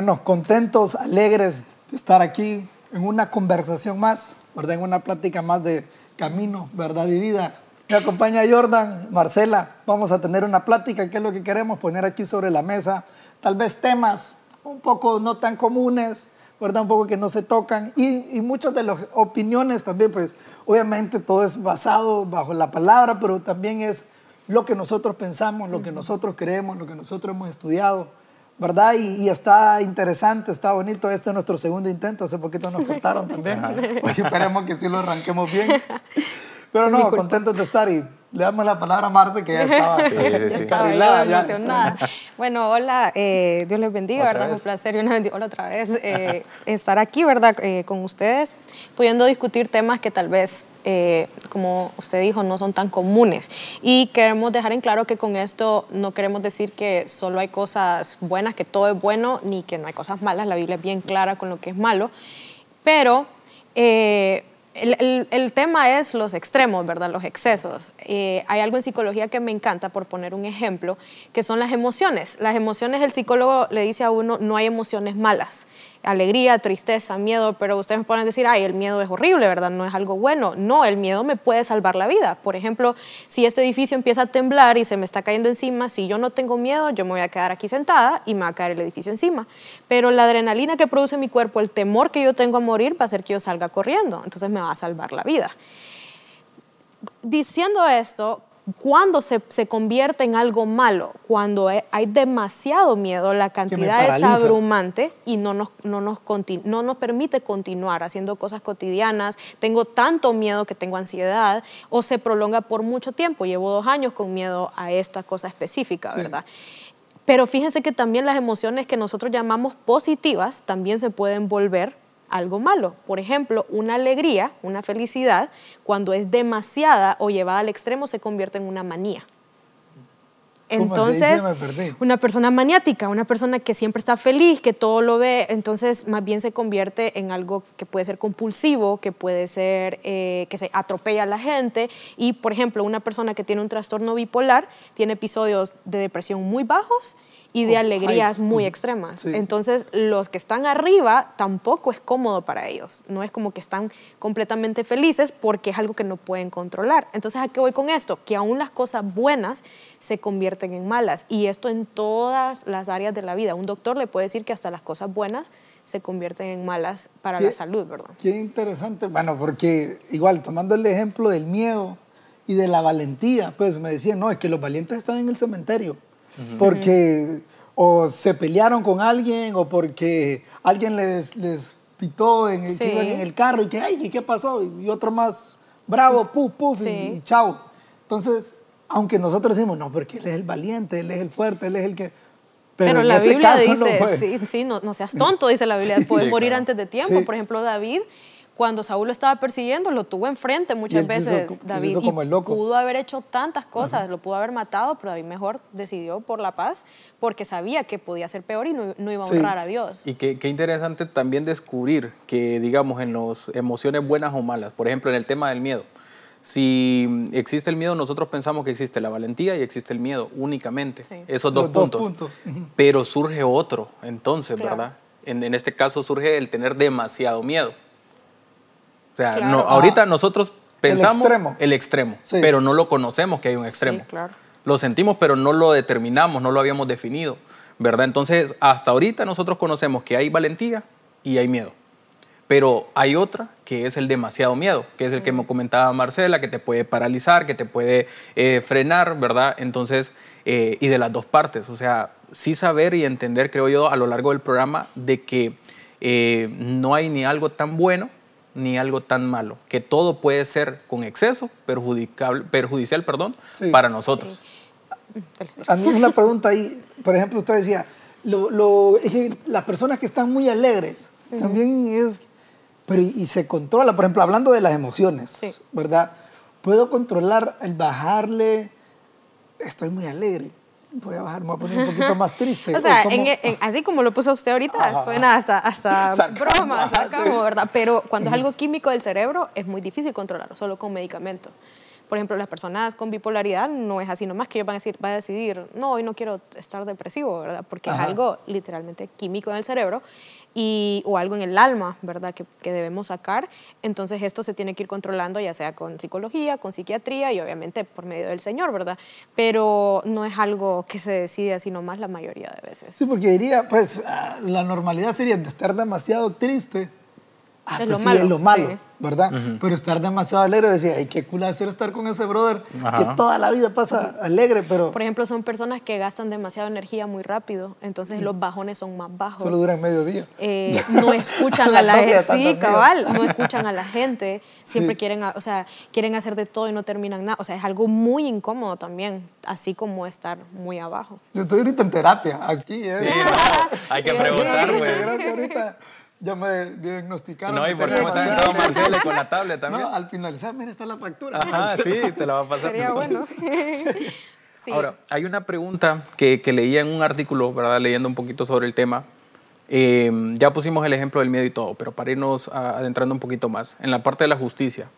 Bueno, contentos, alegres de estar aquí en una conversación más, ¿verdad? En una plática más de camino, verdad y vida. Me acompaña Jordan, Marcela. Vamos a tener una plática, que es lo que queremos poner aquí sobre la mesa. Tal vez temas un poco no tan comunes, ¿verdad? Un poco que no se tocan. Y, y muchas de las opiniones también, pues obviamente todo es basado bajo la palabra, pero también es lo que nosotros pensamos, lo que nosotros creemos, lo que nosotros hemos estudiado, ¿verdad? Y, y está interesante, está bonito. Este es nuestro segundo intento, hace poquito nos faltaron también. Hoy esperemos que sí lo arranquemos bien. Pero no, contentos de estar y le damos la palabra a Marce que ya estaba, sí, sí, sí. estaba ya emocionada. Bueno, hola, eh, Dios les bendiga, ¿verdad? Es un placer y una bendición otra vez eh, estar aquí, ¿verdad? Eh, con ustedes, pudiendo discutir temas que tal vez, eh, como usted dijo, no son tan comunes. Y queremos dejar en claro que con esto no queremos decir que solo hay cosas buenas, que todo es bueno, ni que no hay cosas malas. La Biblia es bien clara con lo que es malo. Pero el, tema es los extremos, ¿verdad? Los excesos. Eh, hay algo en psicología que me encanta, por poner un ejemplo, que son las emociones. Las emociones, el psicólogo le dice a uno, no hay emociones malas alegría, tristeza, miedo, pero ustedes me pueden decir, ay, el miedo es horrible, ¿verdad? No es algo bueno. No, el miedo me puede salvar la vida. Por ejemplo, si este edificio empieza a temblar y se me está cayendo encima, si yo no tengo miedo, yo me voy a quedar aquí sentada y me va a caer el edificio encima. Pero la adrenalina que produce mi cuerpo, el temor que yo tengo a morir, va a hacer que yo salga corriendo. Entonces me va a salvar la vida. Diciendo esto, cuando se, se, convierte en algo malo, cuando hay demasiado miedo, la cantidad es abrumante y no nos, no, nos no nos permite continuar haciendo cosas cotidianas, tengo tanto miedo que tengo ansiedad, o se prolonga por mucho tiempo, llevo dos años con miedo a esta cosa específica, sí. ¿verdad? Pero fíjense que también las emociones que nosotros llamamos positivas también se pueden volver algo malo. Por ejemplo, una alegría, una felicidad, cuando es demasiada o llevada al extremo, se convierte en una manía. Entonces, una persona maniática, una persona que siempre está feliz, que todo lo ve, entonces más bien se convierte en algo que puede ser compulsivo, que puede ser eh, que se atropella a la gente. Y, por ejemplo, una persona que tiene un trastorno bipolar tiene episodios de depresión muy bajos y de oh, alegrías heights. muy extremas. Sí. Entonces, los que están arriba tampoco es cómodo para ellos. No es como que están completamente felices porque es algo que no pueden controlar. Entonces, ¿a qué voy con esto? Que aún las cosas buenas se convierten en malas. Y esto en todas las áreas de la vida. Un doctor le puede decir que hasta las cosas buenas se convierten en malas para qué, la salud, ¿verdad? Qué interesante. Bueno, porque igual, tomando el ejemplo del miedo y de la valentía, pues me decían, no, es que los valientes están en el cementerio porque o se pelearon con alguien o porque alguien les, les pitó en el, sí. que iban en el carro y que, ay, ¿qué pasó? Y otro más bravo, puf, puf, sí. y, y, chao. Entonces, aunque nosotros decimos, no, porque él es el valiente, él es el fuerte, él es el que... Pero, Pero la Biblia dice, no sí, sí no, no, seas tonto, dice la Biblia, puedes morir claro. antes de tiempo. Por ejemplo, David cuando Saúl lo estaba persiguiendo, lo tuvo enfrente muchas veces hizo, David. Hizo como el loco. Y pudo haber hecho tantas cosas, Ajá. lo pudo haber matado, pero David mejor decidió por la paz porque sabía que podía ser peor y no, no iba a honrar sí. a Dios. Y qué, qué, interesante también descubrir que, digamos, en las emociones buenas o malas, por ejemplo, en el tema del miedo. Si existe el miedo, nosotros pensamos que existe la valentía y existe el miedo únicamente, sí. esos dos Los puntos. Dos puntos. Pero surge otro, entonces, claro. ¿verdad? En, en este caso surge el tener demasiado miedo. O sea, claro. no, ahorita nosotros pensamos el extremo, el extremo sí. pero no lo conocemos que hay un extremo. Sí, claro. Lo sentimos, pero no lo determinamos, no lo habíamos definido, ¿verdad? Entonces, hasta ahorita nosotros conocemos que hay valentía y hay miedo. Pero hay otra que es el demasiado miedo, que es el que me comentaba Marcela, que te puede paralizar, que te puede eh, frenar, ¿verdad? Entonces, eh, y de las dos partes, o sea, sí saber y entender, creo yo, a lo largo del programa, de que eh, no hay ni algo tan bueno ni algo tan malo, que todo puede ser con exceso perjudicial, perjudicial perdón, sí. para nosotros. Sí. A mí una pregunta ahí, por ejemplo, usted decía, lo, lo, las personas que están muy alegres, uh -huh. también es, pero y, y, se controla, por ejemplo, hablando de las emociones, sí. ¿verdad? Puedo controlar el bajarle, estoy muy alegre, voy a bajar, me voy a poner un poquito más triste. o sea, en, en, así como lo puso usted ahorita, Ajá. suena hasta, hasta sarcasmo, broma, sarcasmo, sí. ¿verdad? Pero cuando es algo químico del cerebro, es muy difícil controlarlo, solo con medicamento. por ejemplo, las personas con bipolaridad no es así nomás que ellos van a decir, va a decidir, no, hoy no quiero estar depresivo, ¿verdad? Porque es algo literalmente químico en el cerebro y, o algo en el alma, ¿verdad? Que, que, debemos sacar. Entonces esto se tiene que ir controlando ya sea con psicología, con psiquiatría y obviamente por medio del Señor, ¿verdad? Pero no es algo que se decide así nomás la mayoría de veces. Sí, porque diría, pues ah, la normalidad sería de estar demasiado triste. Ah, es, pues lo sí, es lo malo. ¿Verdad? Pero estar demasiado alegre, decía, ay, qué cool hacer estar con ese brother que toda la vida pasa alegre, pero... Por ejemplo, son personas que gastan demasiada energía muy rápido, entonces los bajones son más bajos. Solo duran medio día. Eh, no escuchan a la gente, sí, cabal, no escuchan a la gente, siempre quieren, o sea, quieren hacer de todo y no terminan nada, o sea, es algo muy incómodo también, así como estar muy abajo. Yo estoy ahorita en terapia, aquí, ¿eh? Sí, hay que preguntar, güey ya me diagnosticaron. No, y por qué me está entrando Marcelo con la tablet también. No, al finalizar, mira, está la factura. Ajá, sí, te la va a pasar. Sería bueno. Sí. Ahora, hay una pregunta que, que, leía en un artículo, ¿verdad? Leyendo un poquito sobre el tema. Eh, ya pusimos el ejemplo del miedo y todo, pero para irnos adentrando un poquito más, en la parte de la justicia,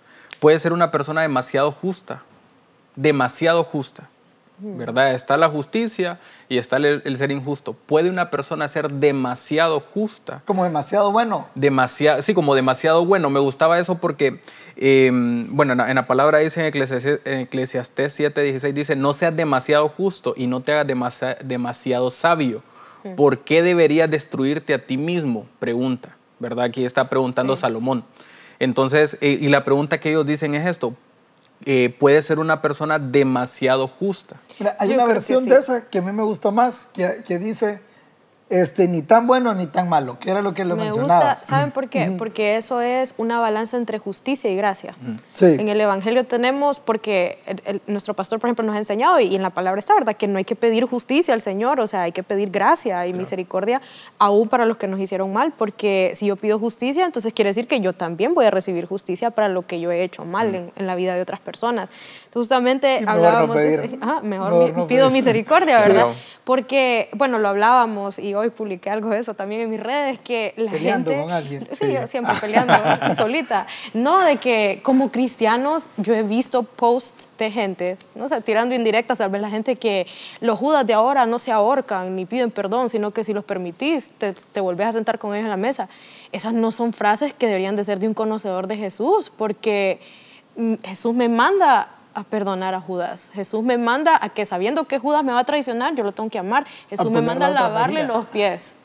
puede ser una persona demasiado justa, demasiado justa, ¿verdad? Está la justicia y está el, ser injusto. ¿Puede una persona ser demasiado justa? Como demasiado bueno. Demasiado, sí, como demasiado bueno. Me gustaba eso porque, em, bueno, en la, palabra dice en Eclesiastés, 7:16, dice, no seas demasiado justo y no te hagas demasiado sabio. ¿Por qué deberías destruirte a ti mismo? Pregunta, ¿verdad? Aquí está preguntando Salomón. Entonces, eh, y la pregunta que ellos dicen es esto, eh, puede ser una persona demasiado justa. hay una versión de esa que a mí me gustó más, que, que dice, este, ni tan bueno ni tan malo, que era lo que lo Me mencionaba. Gusta, ¿Saben por qué? Porque eso es una balanza entre justicia y gracia. Sí. En el Evangelio tenemos, porque nuestro pastor, por ejemplo, nos ha enseñado, y, en la palabra está, ¿verdad? Que no hay que pedir justicia al Señor, o sea, hay que pedir gracia y misericordia aún para los que nos hicieron mal, porque si yo pido justicia, entonces quiere decir que yo también voy a recibir justicia para lo que yo he hecho mal en, la vida de otras personas. Justamente hablábamos... de, ah, mejor, pido misericordia, ¿verdad? Porque, bueno, lo hablábamos y hoy publiqué algo de eso también en mis redes, que la peleando gente... con alguien. Sí, yo siempre peleando solita. No, de que como cristianos yo he visto posts de gente, no sé, tirando indirectas, tal vez la gente que los judas de ahora no se ahorcan ni piden perdón, sino que si los permitís, te, te volvés a sentar con ellos en la mesa. Esas no son frases que deberían de ser de un conocedor de Jesús, porque mm, Jesús me manda a perdonar a Judas. Jesús me manda a que sabiendo que Judas me va a traicionar, yo lo tengo que amar. Jesús me manda a lavarle los pies.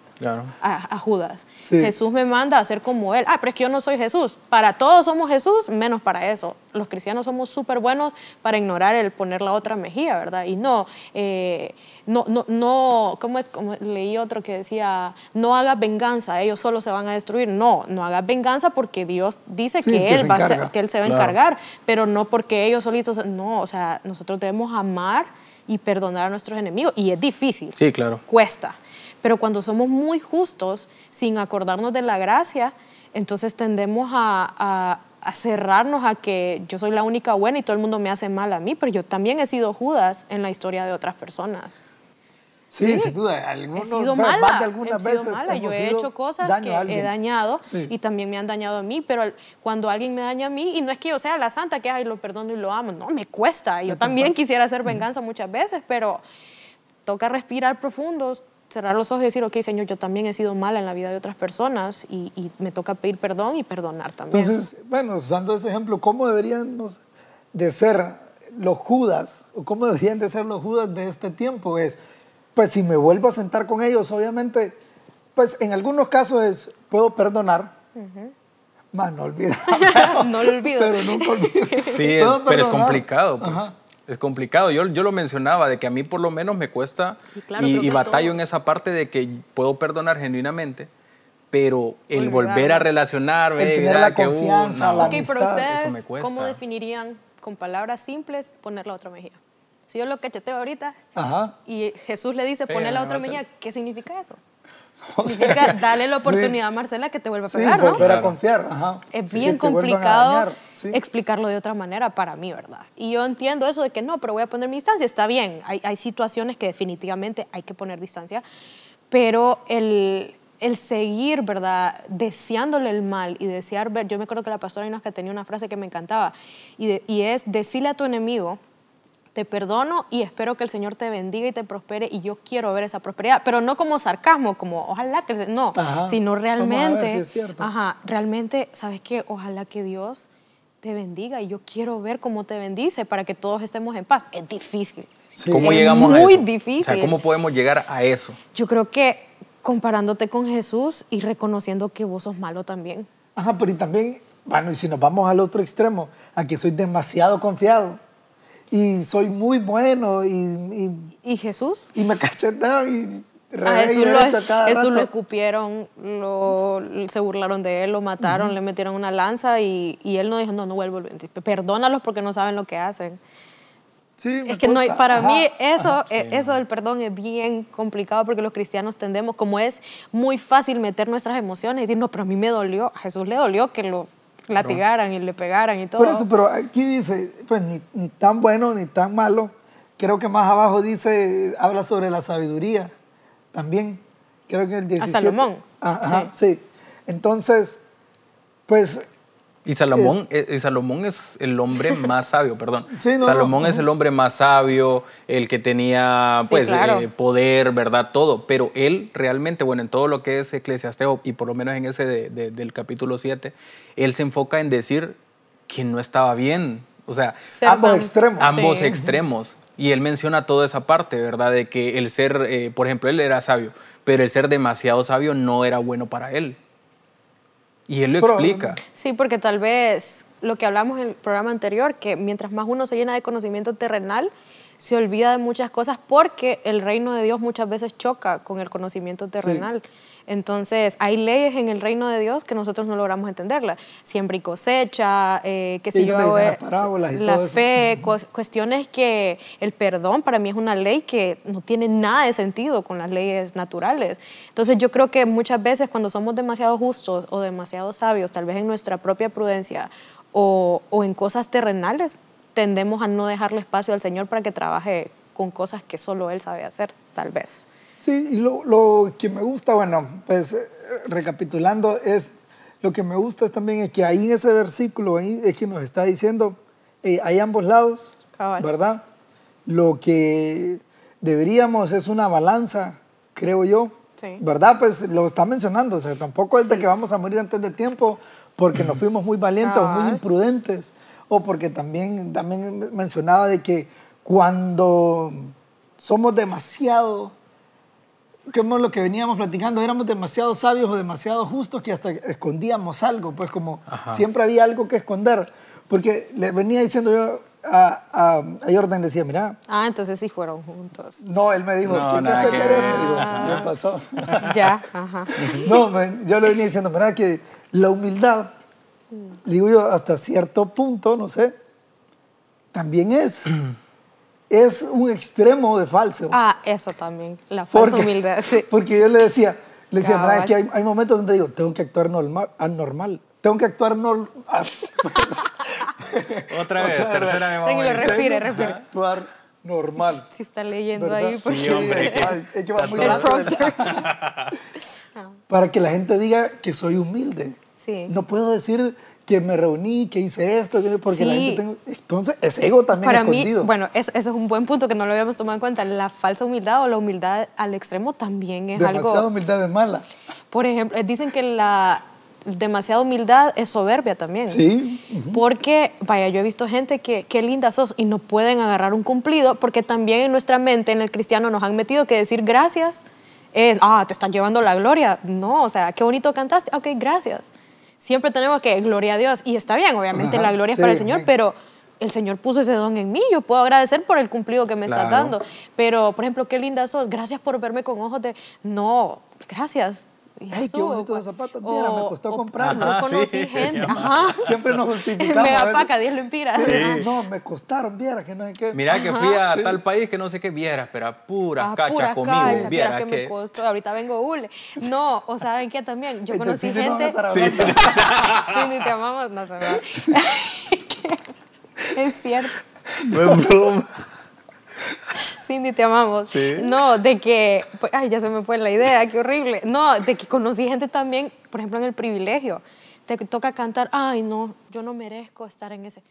A, Judas. Jesús me manda a ser como Él. Ah, pero es que yo no soy Jesús. Para todos somos Jesús, menos para eso. Los cristianos somos súper buenos para ignorar el poner la otra mejilla, ¿verdad? Y no, eh, no, no, no, ¿cómo es? Como leí otro que decía, no hagas venganza, ellos solo se van a destruir. No, no hagas venganza porque Dios dice que, él va a que Él se va a encargar, pero no porque ellos solitos, no, o sea, nosotros debemos amar y perdonar a nuestros enemigos. Y es difícil. Sí, claro. Cuesta. Pero cuando somos muy justos, sin acordarnos de la gracia, entonces tendemos a, a cerrarnos a que yo soy la única buena y todo el mundo me hace mal a mí, pero yo también he sido Judas en la historia de otras personas. Sí, sin duda. Algunos, he sido mala, algunas he sido mala. Yo he hecho cosas que he dañado y también me han dañado a mí, pero cuando alguien me daña a mí, y no es que yo sea la santa que ay, lo perdono y lo amo, no, me cuesta. Yo también quisiera hacer venganza muchas veces, pero toca respirar profundo, cerrar los ojos y decir, ok, Señor, yo también he sido mala en la vida de otras personas y, y me toca pedir perdón y perdonar también. Entonces, bueno, usando ese ejemplo, ¿cómo deberían de ser los Judas o cómo deberían de ser los Judas de este tiempo? Es pues si me vuelvo a sentar con ellos, obviamente, pues en algunos casos es, puedo perdonar, más no olvido. no lo olvido. Pero nunca olvido. Sí, pero es complicado, pues. Es complicado. Yo, yo lo mencionaba, de que a mí por lo menos me cuesta y, batallo en esa parte de que puedo perdonar genuinamente, pero el volver a relacionarme, el tener la confianza, la amistad, pero ustedes, ¿cómo definirían con palabras simples poner la otra mejilla? Si yo lo cacheteo ahorita y Jesús le dice poner la otra mejilla, ¿qué significa eso? significa darle la oportunidad a Marcela que te vuelva a pegar, ¿no? volver a confiar. Ajá. Es bien complicado explicarlo de otra manera para mí, ¿verdad? Y yo entiendo eso de que no, pero voy a poner mi distancia. Está bien, hay, hay situaciones que definitivamente hay que poner distancia, pero el, el seguir, ¿verdad? Deseándole el mal y desear ver. Yo me acuerdo que la pastora que tenía una frase que me encantaba y, y es decirle a tu enemigo, te perdono y espero que el Señor te bendiga y te prospere y yo quiero ver esa prosperidad, pero no como sarcasmo, como ojalá que no, sino realmente, ajá, realmente, ¿sabes qué? Ojalá que Dios te bendiga y yo quiero ver cómo te bendice para que todos estemos en paz. Es difícil. ¿Cómo es llegamos muy a eso? difícil. ¿cómo podemos llegar a eso? Yo creo que comparándote con Jesús y reconociendo que vos sos malo también. Ajá, pero y también, bueno, y si nos vamos al otro extremo, a que soy demasiado confiado y soy muy bueno y... ¿Y, Jesús? Y me cachetearon y... A Jesús, lo, Jesús lo escupieron, lo, se burlaron de él, lo mataron, le metieron una lanza y, y, él no dijo, no, no vuelvo. Perdónalos porque no saben lo que hacen. Sí, es que no hay, para mí eso, eh, eso del perdón es bien complicado porque los cristianos tendemos, como es muy fácil meter nuestras emociones y decir, no, pero a mí me dolió, a Jesús le dolió que lo latigaran y le pegaran y todo. Por eso, pero aquí dice, pues ni, ni, tan bueno ni tan malo. Creo que más abajo dice, habla sobre la sabiduría también. Creo que el 17. A Salomón. Ajá, sí. Entonces, pues y Salomón es, eh, Salomón es el hombre más sabio, perdón. Salomón es el hombre más sabio, el que tenía pues eh, poder, ¿verdad? Todo. Pero él realmente, bueno, en todo lo que es eclesiasteo, y por lo menos en ese del capítulo 7, él se enfoca en decir que no estaba bien. O sea, ambos extremos. Ambos extremos. Y él menciona toda esa parte, ¿verdad? De que el ser, eh, por ejemplo, él era sabio, pero el ser demasiado sabio no era bueno para él. Y él lo explica. Sí, porque tal vez lo que hablamos en el programa anterior, que mientras más uno se llena de conocimiento terrenal, se olvida de muchas cosas porque el reino de Dios muchas veces choca con el conocimiento terrenal. Entonces, hay leyes en el reino de Dios que nosotros no logramos entenderlas. Siembra y cosecha, eh, que si yo hago la fe, cuestiones que el perdón para mí es una ley que no tiene nada de sentido con las leyes naturales. Entonces, yo creo que muchas veces cuando somos demasiado justos o demasiado sabios, tal vez en nuestra propia prudencia o, o en cosas terrenales, tendemos a no dejarle espacio al Señor para que trabaje con cosas que solo Él sabe hacer, tal vez. Sí, y lo, lo, que me gusta, bueno, pues eh, recapitulando, es lo que me gusta es también es que ahí en ese versículo ahí es que nos está diciendo, eh, hay ambos lados, ¿verdad? Lo que deberíamos es una balanza, creo yo, ¿verdad? Pues lo está mencionando, o sea, tampoco es de que vamos a morir antes de tiempo porque nos fuimos muy valientes o muy imprudentes, o porque también, también mencionaba de que cuando somos demasiado como lo que veníamos platicando, éramos demasiado sabios o demasiado justos que hasta escondíamos algo, pues como siempre había algo que esconder. Porque le venía diciendo yo a, a, a, Jordan, le decía, mira. Ah, entonces sí fueron juntos. No, él me dijo, ¿qué café querés? Me dijo, ya pasó. Ya, ajá. No, yo le venía diciendo, mira, que la humildad, digo yo, hasta cierto punto, no sé, también es es un extremo de falso. Ah, eso también, la falsa humildad. Sí. Porque yo le decía, le decía, que hay, hay, momentos donde digo, tengo que actuar normal, anormal. Tengo que actuar normal. Otra vez, tercera memoria. Tranquilo, respire, respire. Actuar normal. Si está leyendo ahí. Porque... Sí, hombre. es que va muy. Para que la gente diga que soy humilde. Sí. No puedo decir que me reuní, que hice esto, porque la gente tengo... Entonces, es ego también Para escondido. Mí, bueno, eso, es un buen punto que no lo habíamos tomado en cuenta. La falsa humildad o la humildad al extremo también es algo... Demasiada humildad es mala. Por ejemplo, dicen que la demasiada humildad es soberbia también. Sí. Porque, vaya, yo he visto gente que, qué linda sos, y no pueden agarrar un cumplido, porque también en nuestra mente, en el cristiano, nos han metido que decir gracias es, ah, te están llevando la gloria. No, o sea, qué bonito cantaste, ok, gracias siempre tenemos que, gloria a Dios, y está bien, obviamente la gloria es para el Señor, pero el Señor puso ese don en mí, yo puedo agradecer por el cumplido que me está dando. Pero, por ejemplo, qué linda sos, gracias por verme con ojos de, no, gracias, ¡Ay, qué bonitos zapatos! Mira, me costó comprarlos. Yo conocí gente. Ajá. Siempre nos justificamos. Mega paca, Dios lo inspira. Sí. No, me costaron, viera que no sé qué. Mira que fui a tal país que no sé qué vieras, pero a pura ah, cacha pura conmigo. Cacha, viera que, me costó. Ahorita vengo hule. No, o saben qué también. Yo conocí gente. Sí. sí, ni te amamos, no se va. es cierto. No es broma. Cindy, te amamos. No, de que, pues, ay, ya se me fue la idea, qué horrible. No, de que conocí gente también, por ejemplo, en el privilegio. Te toca cantar, ay, no, yo no merezco estar en ese.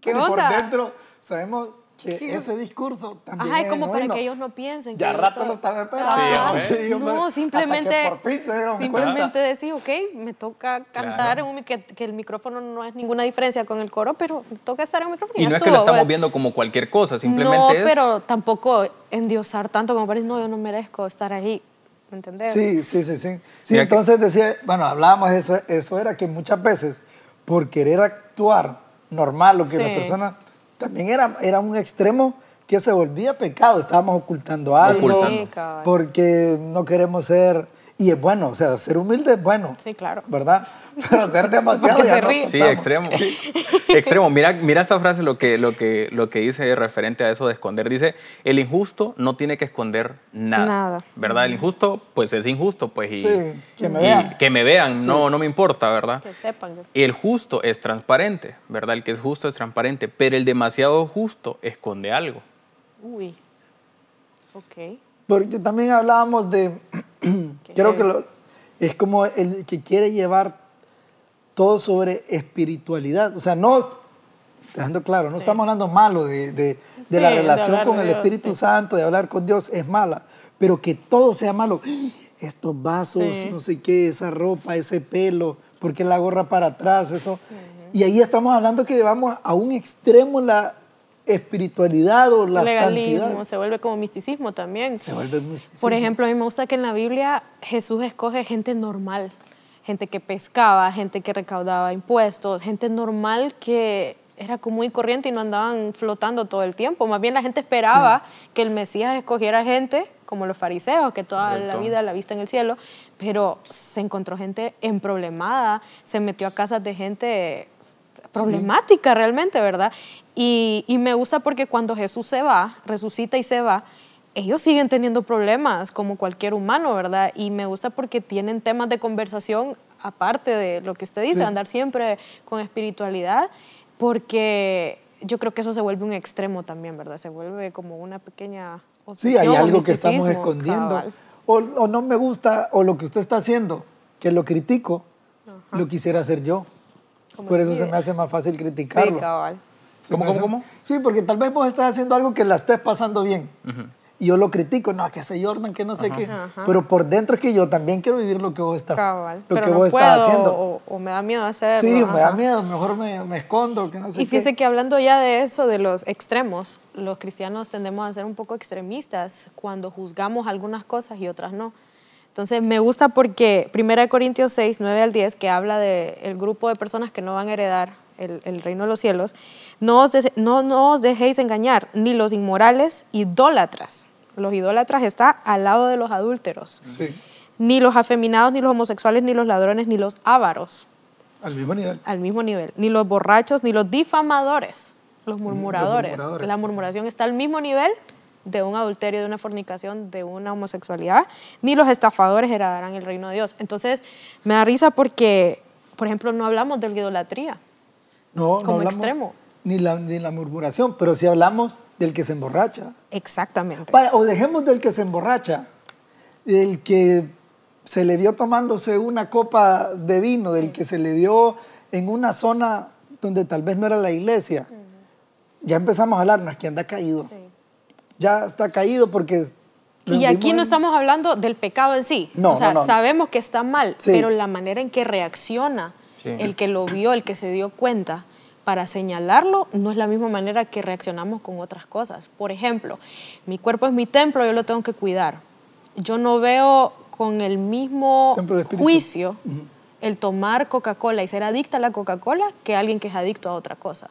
¿Qué onda? Por dentro sabemos que ese discurso también Ajá, es como para que ellos no piensen. Ya rato lo estaba esperando. Sí, no, simplemente, simplemente decir, ok, me toca cantar que, que, el micrófono no es ninguna diferencia con el coro, pero me toca estar en un micrófono. Y, no es que lo estamos viendo como cualquier cosa, simplemente no, pero tampoco endiosar tanto como para decir, no, yo no merezco estar ahí. ¿Me entendés? Sí, sí, sí, sí. Sí, entonces decía, bueno, hablábamos de eso, eso era que muchas veces por querer actuar normal, lo que la persona también era, era un extremo que se volvía pecado. Estábamos ocultando algo porque no queremos ser y es bueno, o sea, ser humilde es bueno. Sí, claro. ¿Verdad? Pero ser demasiado ya no Sí, extremo. extremo. Mira, mira esta frase, lo que, lo, que, lo que dice referente a eso de esconder. Dice, el injusto no tiene que esconder nada. Nada. ¿Verdad? El injusto, pues es injusto, pues. Y, sí, que me vean. Que me vean, no, no me importa, ¿verdad? Que sepan. El justo es transparente, ¿verdad? El que es justo es transparente, pero el demasiado justo esconde algo. Uy. Ok. Porque también hablábamos de, creo que es como el que quiere llevar todo sobre espiritualidad. O sea, no, dejando claro, no estamos hablando malo de, de, la relación con el Espíritu Santo, de hablar con Dios, es mala, pero que todo sea malo. Estos vasos, no sé qué, esa ropa, ese pelo, porque la gorra para atrás, eso. Y ahí estamos hablando que llevamos a un extremo la, espiritualidad o la Legalismo, santidad. se vuelve como misticismo también. Se vuelve misticismo. Por ejemplo, a mí me gusta que en la Biblia Jesús escoge gente normal, gente que pescaba, gente que recaudaba impuestos, gente normal que era común y corriente y no andaban flotando todo el tiempo. Más bien la gente esperaba que el Mesías escogiera gente como los fariseos, que toda la vida la vista en el cielo, pero se encontró gente emproblemada, se metió a casas de gente problemática realmente, ¿verdad? Y, me gusta porque cuando Jesús se va, resucita y se va, ellos siguen teniendo problemas como cualquier humano, ¿verdad? Y me gusta porque tienen temas de conversación aparte de lo que usted dice, andar siempre con espiritualidad, porque yo creo que eso se vuelve un extremo también, ¿verdad? Se vuelve como una pequeña... Sí, hay algo que estamos escondiendo. O, no me gusta, o lo que usted está haciendo, que lo critico, lo quisiera hacer yo. Por eso se me hace más fácil criticarlo. Sí, cabal. ¿Cómo, cómo, cómo? Sí, porque tal vez vos estás haciendo algo que la estés pasando bien. Y yo lo critico, no, que hace Jordan, que no sé qué. Pero por dentro es que yo también quiero vivir lo que vos estás, lo que vos estás haciendo. O, me da miedo hacerlo. Sí, me da miedo, mejor me, me, escondo, que no sé Y fíjese que hablando ya de eso, de los extremos, los cristianos tendemos a ser un poco extremistas cuando juzgamos algunas cosas y otras no. Entonces me gusta porque 1 Corintios 6, 9 al 10, que habla del grupo de personas que no van a heredar el, reino de los cielos, no os, no, os dejéis engañar, ni los inmorales, idólatras. Los idólatras está al lado de los adúlteros. Ni los afeminados, ni los homosexuales, ni los ladrones, ni los ávaros. Al mismo nivel. Al mismo nivel. Ni los borrachos, ni los difamadores, los murmuradores. Los murmuradores. La murmuración está al mismo nivel de un adulterio, de una fornicación, de una homosexualidad, ni los estafadores heredarán el reino de Dios. Entonces, me da risa porque, por ejemplo, no hablamos de la idolatría no, como no extremo. Ni la, ni la murmuración, pero sí hablamos del que se emborracha. Exactamente. o dejemos del que se emborracha, del que se le vio tomándose una copa de vino, del que se le vio en una zona donde tal vez no era la iglesia. Ya empezamos a hablar, no es que anda caído. Sí ya está caído porque... Y aquí no estamos hablando del pecado en sí. No, o sea, sabemos que está mal, pero la manera en que reacciona el que lo vio, el que se dio cuenta, para señalarlo no es la misma manera que reaccionamos con otras cosas. Por ejemplo, mi cuerpo es mi templo, yo lo tengo que cuidar. Yo no veo con el mismo juicio el tomar Coca-Cola y ser adicta a la Coca-Cola que alguien que es adicto a otra cosa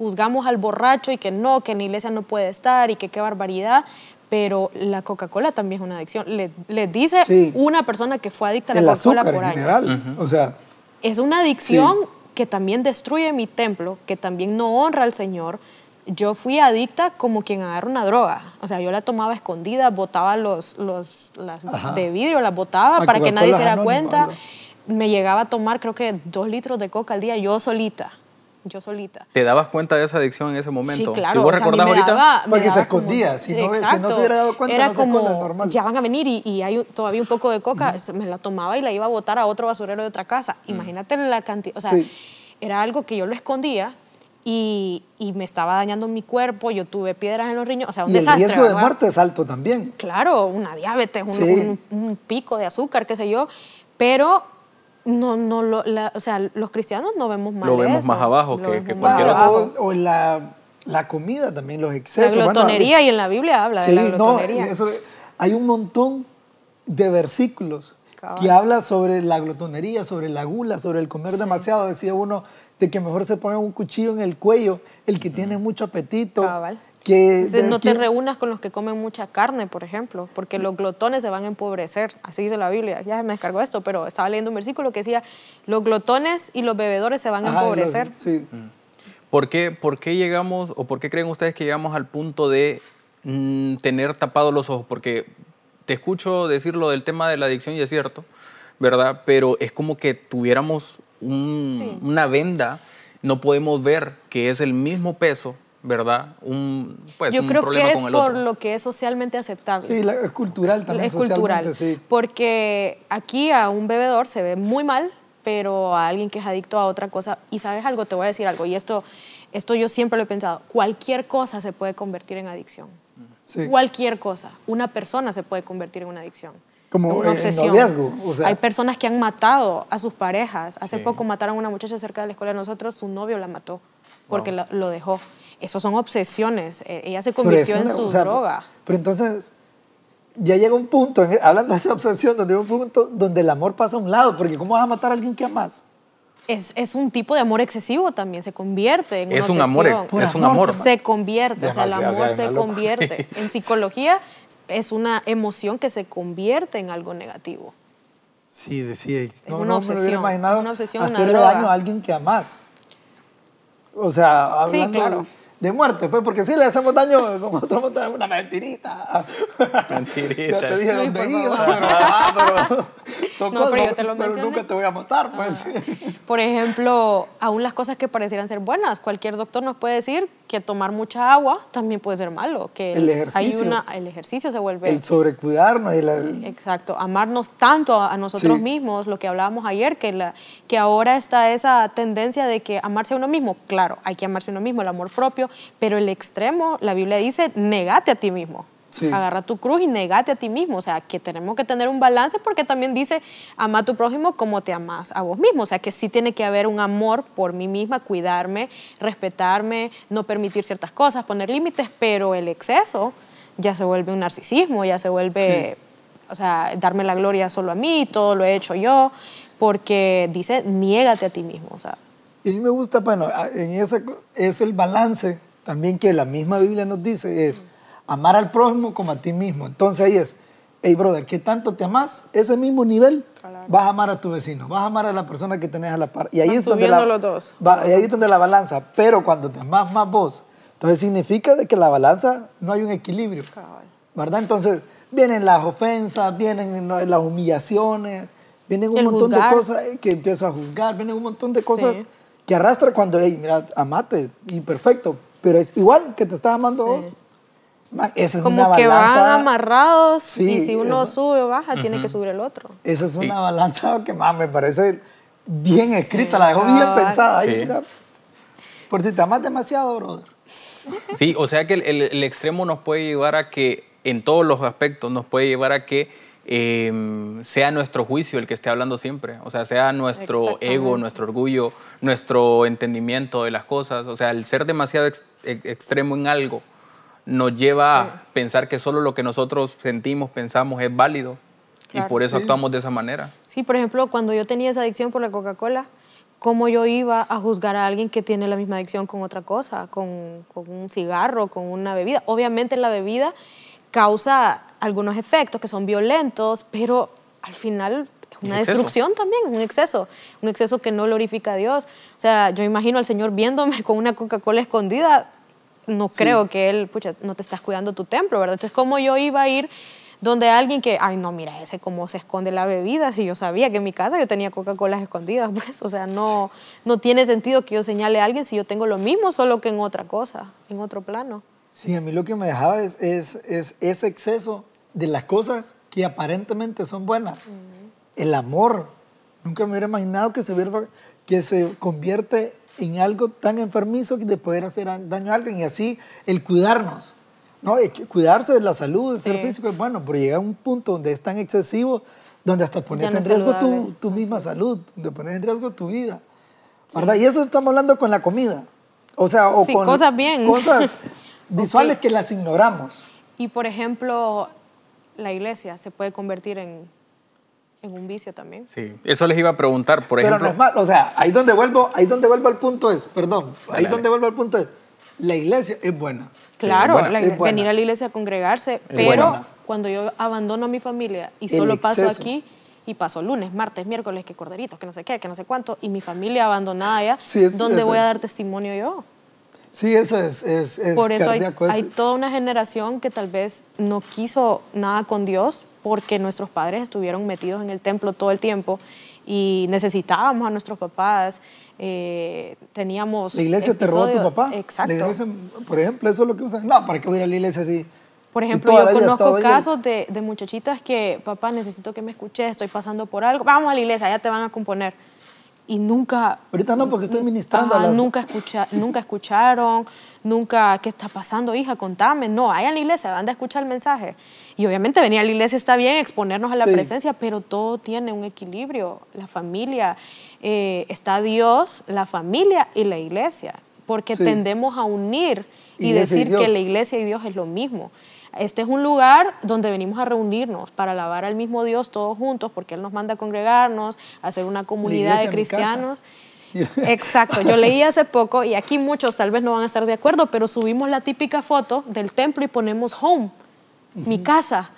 juzgamos al borracho y que no, que en la iglesia no puede estar y que qué barbaridad, pero la Coca-Cola también es una adicción. Le, dice una persona que fue adicta a la Coca-Cola por años. General. O sea, es una adicción que también destruye mi templo, que también no honra al Señor. Yo fui adicta como quien agarra una droga. O sea, yo la tomaba escondida, botaba los, los las de vidrio, las botaba para que nadie se diera cuenta. Me llegaba a tomar creo que dos litros de coca al día yo solita yo solita. ¿Te dabas cuenta de esa adicción en ese momento? Sí, claro. ¿Si vos o sea, a mí me ahorita? daba- me Porque se escondía, si no- si no se hubiera dado cuenta, Era no se esconde, como, normal. ya van a venir y, y hay todavía un poco de coca, me la tomaba y la iba a botar a otro basurero de otra casa. Imagínate la cantidad, o sea, Sí. era algo que yo lo escondía y, y me estaba dañando mi cuerpo, yo tuve piedras en los riñones, o sea, un Y el desastre, riesgo de muerte es alto también. Claro, una diabetes, un, Sí. un- un pico de azúcar, qué sé yo, pero no, no lo, la- o sea, los cristianos no vemos mal Lo vemos eso, más abajo lo que- que más cualquier abajo. o, o la, la comida también, los La excesos. Bueno, glotonería, y en la Biblia habla sí, de la no, glotonería. eso- hay un montón de versículos Cabal. que habla sobre la glotonería, sobre la gula, sobre el comer demasiado. Decía uno de que mejor se ponga un cuchillo en el cuello el que tiene mucho apetito. Cabal. Que, no te reúnas con los que comen mucha carne, por ejemplo, porque los glotones se van a empobrecer. Así dice la Biblia. Ya me descargó esto, pero estaba leyendo un versículo que decía, los glotones y los bebedores se van a empobrecer. lo- sí. ¿Por qué, por qué llegamos o por qué creen ustedes que llegamos al punto de mm, tener tapados los ojos? Porque te escucho decir lo del tema de la adicción y es cierto, ¿verdad? Pero es como que tuviéramos un- Sí. una venda, no podemos ver que es el mismo peso, ¿verdad? Un, pues, Yo un creo que problema es con el por otro. lo que es socialmente aceptable. Sí, la- es cultural también, es cultural. sí. Porque aquí a un bebedor se ve muy mal, pero a alguien que es adicto a otra cosa, y sabes algo, te voy a decir algo, y esto, esto yo siempre lo he pensado, cualquier cosa se puede convertir en adicción. Sí. Cualquier cosa. Una persona se puede convertir en una adicción. Como una obsesión. noviazgo, o sea. Hay personas que han matado a sus parejas. Hace Sí. poco mataron a una muchacha cerca de la escuela de nosotros, su novio la mató porque la- lo dejó. Eso son obsesiones. Eh, Ella se convirtió en su o sea, droga. Pero entonces, ya llega un punto, en- hablando de esa obsesión, donde llega un punto donde el amor pasa a un lado, porque ¿cómo vas a matar a alguien que amas? Es, es un tipo de amor excesivo también, se convierte en Es una un amor, obsesión. Por es un amor, amor. Se convierte, o sea, el o amor sea, se convierte. En psicología es una emoción que se convierte en algo negativo. Sí, decía. No, una no me lo obsesión, hubiera imaginado una obsesión, hacerle daño a alguien que amas. O sea, Sí, hablando claro. De muerte, pues, porque si le hacemos daño, como nosotros montar una mentirita. Mentirita. ya te dije Luis, dónde iba, pero, ah, pero son No, cosas, pero yo te lo pero nunca te voy a matar, pues. Por ejemplo, aún las cosas que parecieran ser buenas, cualquier doctor nos puede decir que tomar mucha agua también puede ser malo, que El ejercicio. Hay una, el ejercicio se vuelve El sobrecuidarnos y la- Exacto, amarnos tanto a, a nosotros Sí. mismos, lo que hablábamos ayer, que, la, que ahora está esa tendencia de que amarse a uno mismo, claro, hay que amarse a uno mismo, el amor propio, pero el extremo, la Biblia dice, negate a ti mismo. Sí. Agarra tu cruz y negate a ti mismo. O sea, que tenemos que tener un balance porque también dice, ama a tu prójimo como te amas a vos mismo. O sea, que sí tiene que haber un amor por mí misma, cuidarme, respetarme, no permitir ciertas cosas, poner límites, pero el exceso ya se vuelve un narcisismo, ya se vuelve, o sea, darme la gloria solo a mí, todo lo he hecho yo, porque dice, niégate a ti mismo. O sea, Y a mí me gusta, bueno, en ese es el balance también que la misma Biblia nos dice, es amar al prójimo como a ti mismo. Entonces ahí es, hey brother, ¿qué tanto te amas? Ese mismo nivel, Claro. vas a amar a tu vecino, vas a amar a la persona que tenés a la par. Y ahí es donde la, los dos. va- y ahí es donde la balanza, pero cuando te amas más vos, entonces significa de que la balanza no hay un equilibrio. Cabal. ¿Verdad? Entonces vienen las ofensas, vienen las humillaciones, vienen un El montón juzgar. de cosas eh, que empiezo a juzgar, vienen un montón de cosas Sí. que arrastra cuando, hey, mira, amate, y perfecto, pero es igual que te estás amando Sí. vos. Man, esa es Como una que balanza. van amarrados Sí, y si uno eso. sube o baja, tiene que subir el otro. Esa es Sí. una balanza que más me parece bien escrita, la dejó bien pensada. ahí. Por si te amas demasiado, brother. Sí, o sea que el, el- el extremo nos puede llevar a que, en todos los aspectos, nos puede llevar a que eh, sea nuestro juicio el que esté hablando siempre. O sea, sea nuestro ego, nuestro orgullo, nuestro entendimiento de las cosas. O sea, el ser demasiado ex- ex- extremo en algo nos lleva a pensar que solo lo que nosotros sentimos, pensamos es válido. Claro. y por eso Sí. actuamos de esa manera. Sí, por ejemplo, cuando yo tenía esa adicción por la Coca-Cola, ¿cómo yo iba a juzgar a alguien que tiene la misma adicción con otra cosa, con, con un cigarro, con una bebida? Obviamente la bebida causa algunos efectos que son violentos, pero al final es una destrucción también, es un exceso, un exceso que no glorifica a Dios. O sea, yo imagino al Señor viéndome con una Coca-Cola escondida, no creo que Él, pucha, no te estás cuidando tu templo, ¿verdad? Entonces, ¿cómo yo iba a ir donde alguien que, ay, no, mira, ese cómo se esconde la bebida, si yo sabía que en mi casa yo tenía Coca-Cola escondidas, pues, o sea, no, no tiene sentido que yo señale a alguien si yo tengo lo mismo, solo que en otra cosa, en otro plano. Sí, a mí lo que me dejaba es, es, es ese exceso de las cosas que aparentemente son buenas. El amor. Nunca me hubiera imaginado que se, que se convierte en algo tan enfermizo de poder hacer daño a alguien y así el cuidarnos. No, cuidarse de la salud, de ser físico es bueno, pero llega a un punto donde es tan excesivo, donde hasta pones en riesgo tu, tu, misma salud, donde pones en riesgo tu vida. ¿Verdad? Y eso estamos hablando con la comida. O sea, o con cosas bien. Cosas visuales que las ignoramos. Y por ejemplo, la iglesia se puede convertir en, en un vicio también. Sí, eso les iba a preguntar, por ejemplo. Pero no es mal, o sea, ahí donde vuelvo, ahí donde vuelvo al punto es, perdón, ahí donde vuelvo al punto es, la iglesia es buena. Claro, venir a la iglesia a congregarse, pero cuando yo abandono a mi familia y solo paso aquí y paso lunes, martes, miércoles, que corderitos, que no sé qué, que no sé cuánto, y mi familia abandonada ya, ¿dónde voy a dar testimonio yo? Sí, eso es, es, Por eso hay, toda una generación que tal vez no quiso nada con Dios porque nuestros padres estuvieron metidos en el templo todo el tiempo y necesitábamos a nuestros papás, eh, teníamos... ¿La iglesia te robó a tu papá? Exacto. por ejemplo, eso es lo que usan. No, ¿para qué voy a ir a la iglesia así? Por ejemplo, yo conozco casos de, de, muchachitas que, papá, necesito que me escuches, estoy pasando por algo, vamos a la iglesia, ya te van a componer y nunca... Ahorita no, porque estoy ministrando a las... Nunca, escucha, nunca escucharon, nunca, ¿qué está pasando, hija? Contame. No, hay en la iglesia, van a escuchar el mensaje. Y obviamente venir a la iglesia está bien, exponernos a la presencia, pero todo tiene un equilibrio. La familia, eh, está Dios, la familia y la iglesia, porque tendemos a unir y, decir que la iglesia y Dios es lo mismo. Este es un lugar donde venimos a reunirnos para alabar al mismo Dios todos juntos, porque Él nos manda a congregarnos, a hacer una comunidad de cristianos. Exacto, yo leí hace poco, y aquí muchos tal vez no van a estar de acuerdo, pero subimos la típica foto del templo y ponemos home, mi casa.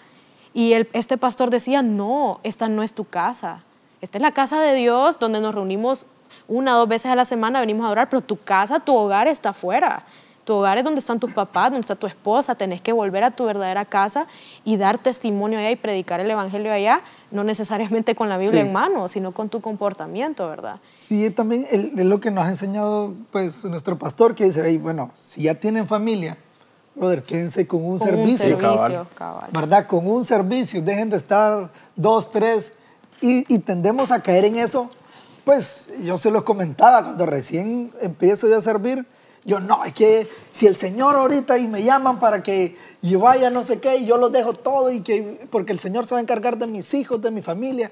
Y el, este pastor decía, no, esta no es tu casa, esta es la casa de Dios donde nos reunimos una o dos veces a la semana, venimos a orar, pero tu casa, tu hogar está afuera. Tu hogar es donde están tus papás, donde está tu esposa, tenés que volver a tu verdadera casa y dar testimonio allá y predicar el evangelio allá, no necesariamente con la Biblia en mano, sino con tu comportamiento, ¿verdad? Sí, también es lo que nos ha enseñado pues nuestro pastor que dice, bueno, si ya tienen familia, brother, quédense con un servicio. Un servicio ¿Verdad? Con un servicio, dejen de estar dos, tres y, y tendemos a caer en eso. Pues yo se los comentaba cuando recién empiezo yo a servir, yo no, es que si el Señor ahorita y me llaman para que yo vaya no sé qué y yo lo dejo todo y que porque el Señor se va a encargar de mis hijos, de mi familia.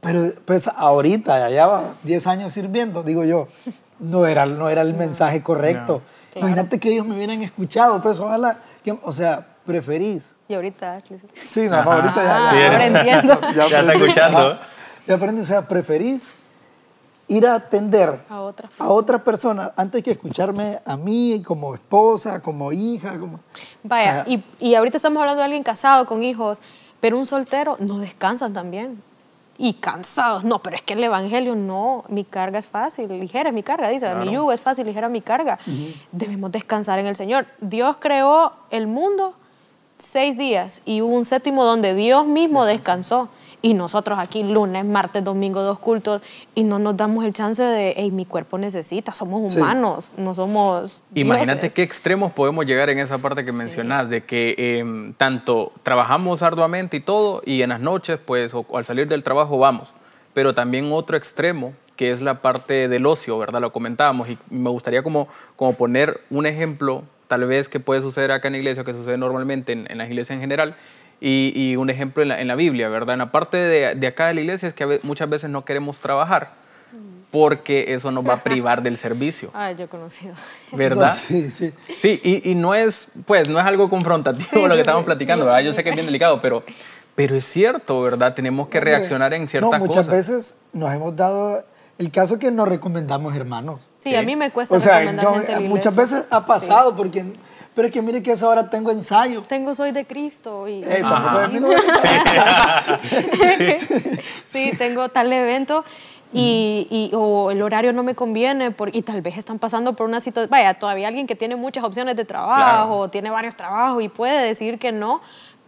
Pero pues ahorita, ya va 10 años sirviendo, digo yo, no era, no era el mensaje correcto. Imagínate que ellos me hubieran escuchado, pues ojalá, o sea, preferís. Y ahorita, Sí, no, ahorita ya, ya, ahora entiendo. Ya, está escuchando. Ya aprendí, o sea, preferís ir a atender a otra, a otra persona antes que escucharme a mí como esposa, como hija. Como, Vaya, y, y, ahorita estamos hablando de alguien casado con hijos, pero un soltero no descansan también. Y cansados, no, pero es que el evangelio no, mi carga es fácil, ligera es mi carga, dice, mi yugo es fácil, ligera mi carga. Debemos descansar en el Señor. Dios creó el mundo seis días y hubo un séptimo donde Dios mismo descansó y nosotros aquí lunes, martes, domingo, dos cultos y no nos damos el chance de, hey, mi cuerpo necesita, somos humanos, no somos... Imagínate qué extremos podemos llegar en esa parte que mencionas, de que em, tanto trabajamos arduamente y todo, y en las noches, pues, o, al salir del trabajo vamos, pero también otro extremo que es la parte del ocio, ¿verdad? Lo comentábamos y me gustaría como, como poner un ejemplo, tal vez que puede suceder acá en la iglesia, que sucede normalmente en, en las iglesias en general, y, un ejemplo en la, Biblia, ¿verdad? En la parte de, acá de la iglesia es que muchas veces no queremos trabajar porque eso nos va a privar del servicio. Ah, yo he conocido. ¿Verdad? sí, sí. Sí, y, no es, pues, no es algo confrontativo lo que estamos platicando, ¿verdad? Yo sé que es bien delicado, pero, pero es cierto, ¿verdad? Tenemos que reaccionar en ciertas no, muchas veces nos hemos dado el caso que nos recomendamos hermanos. Sí, a mí me cuesta o sea, Muchas veces ha pasado porque pero es que mire que a esa hora tengo ensayo. Tengo Soy de Cristo. Y, eh, sí, tengo tal evento y, y, o el horario no me conviene por, y tal vez están pasando por una situación, vaya, todavía alguien que tiene muchas opciones de trabajo, tiene varios trabajos y puede decir que no,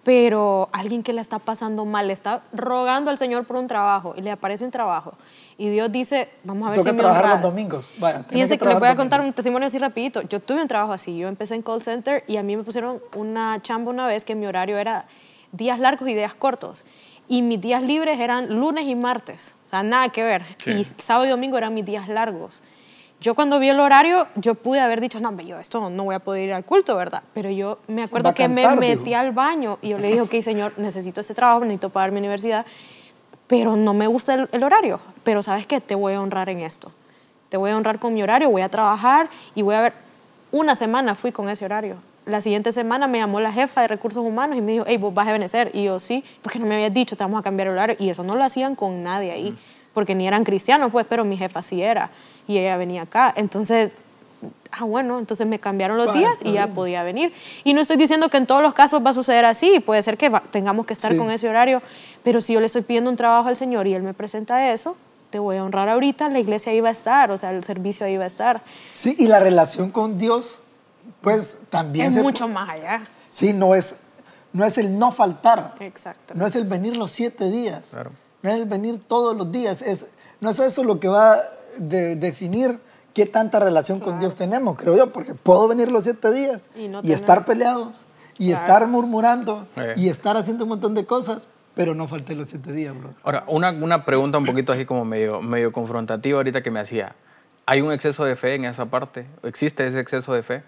pero alguien que le está pasando mal, le está rogando al Señor por un trabajo y le aparece un trabajo y Dios dice, vamos a ver si me trabajar los domingos. Fíjense que, les voy a contar un testimonio así rapidito. Yo tuve un trabajo así, yo empecé en call center y a mí me pusieron una chamba una vez que mi horario era días largos y días cortos. Y mis días libres eran lunes y martes, o sea, nada que ver. Y sábado y domingo eran mis días largos. Yo cuando vi el horario, yo pude haber dicho, no, yo esto no voy a poder ir al culto, ¿verdad? Pero yo me acuerdo que me metí al baño y yo le dije, ok, señor, necesito ese trabajo, necesito pagar mi universidad, pero no me gusta el, horario. Pero ¿sabes qué? Te voy a honrar en esto. Te voy a honrar con mi horario, voy a trabajar y voy a ver. Una semana fui con ese horario. La siguiente semana me llamó la jefa de recursos humanos y me dijo, hey, vos vas a venecer. Y yo, sí, porque no me habías dicho, te vamos a cambiar el horario. Y eso no lo hacían con nadie ahí, porque ni eran cristianos, pues, pero mi jefa sí era y ella venía acá. Entonces, ah, bueno, entonces me cambiaron los días y ya podía venir. Y no estoy diciendo que en todos los casos va a suceder así, puede ser que tengamos que estar con ese horario, pero si yo le estoy pidiendo un trabajo al Señor y Él me presenta eso, te voy a honrar ahorita, la iglesia ahí va a estar, o sea, el servicio ahí va a estar. Sí, y la relación con Dios, pues también... Es mucho más allá. Sí, no es, no es el no faltar. Exacto. No es el venir los siete días. Claro. No es el venir todos los días. Es, no es eso lo que va de definir qué tanta relación con Dios tenemos, creo yo, porque puedo venir los siete días y, estar peleados y estar murmurando eh. y estar haciendo un montón de cosas, pero no falté los siete días, bro. Ahora, una, una pregunta un poquito así como medio, medio confrontativa ahorita que me hacía. ¿Hay un exceso de fe en esa parte? ¿Existe ese exceso de fe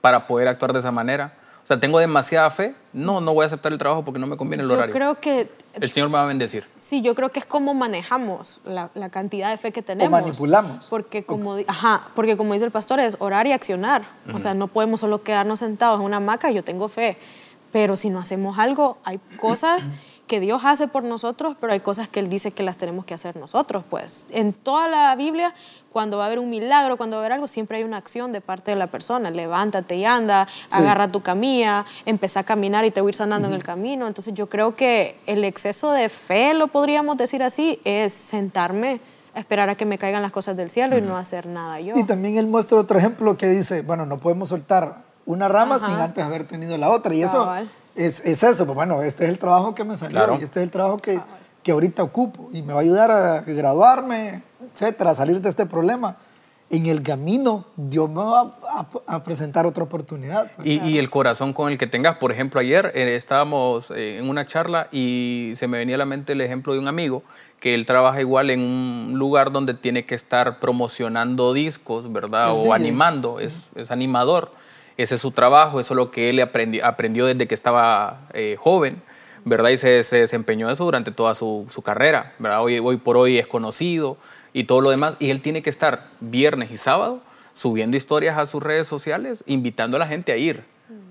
para poder actuar de esa manera? O sea, tengo demasiada fe, no, no voy a aceptar el trabajo porque no me conviene el horario. Yo creo que... El Señor me va a bendecir. Sí, yo creo que es como manejamos la, la cantidad de fe que tenemos. O manipulamos. Porque como, ajá, porque como dice el pastor, es orar y accionar. O sea, no podemos solo quedarnos sentados en una hamaca, yo tengo fe. Pero si no hacemos algo, hay cosas que Dios hace por nosotros, pero hay cosas que Él dice que las tenemos que hacer nosotros. Pues en toda la Biblia, cuando va a haber un milagro, cuando va a haber algo, siempre hay una acción de parte de la persona. Levántate y anda, agarra tu camilla, empieza a caminar y te voy a ir sanando en el camino. Entonces yo creo que el exceso de fe, lo podríamos decir así, es sentarme esperar a que me caigan las cosas del cielo y no hacer nada yo. Y también él muestra otro ejemplo que dice, bueno, no podemos soltar una rama sin antes haber tenido la otra. Y eso es, es, eso, pues bueno, este es el trabajo que me salió y este es el trabajo que, que ahorita ocupo y me va a ayudar a graduarme, etcétera, a salir de este problema en el camino Dios me va a, presentar otra oportunidad. Pues. Y, y, el corazón con el que tengas. Por ejemplo, ayer eh, estábamos eh, en una charla y se me venía a la mente el ejemplo de un amigo que él trabaja igual en un lugar donde tiene que estar promocionando discos, ¿verdad? o animando, es, es animador. Ese es su trabajo, eso es lo que él aprendió, aprendió desde que estaba eh, joven, ¿verdad? Y se, se, desempeñó eso durante toda su, su, carrera, ¿verdad? Hoy, hoy por hoy es conocido y todo lo demás. Y él tiene que estar viernes y sábado subiendo historias a sus redes sociales, invitando a la gente a ir,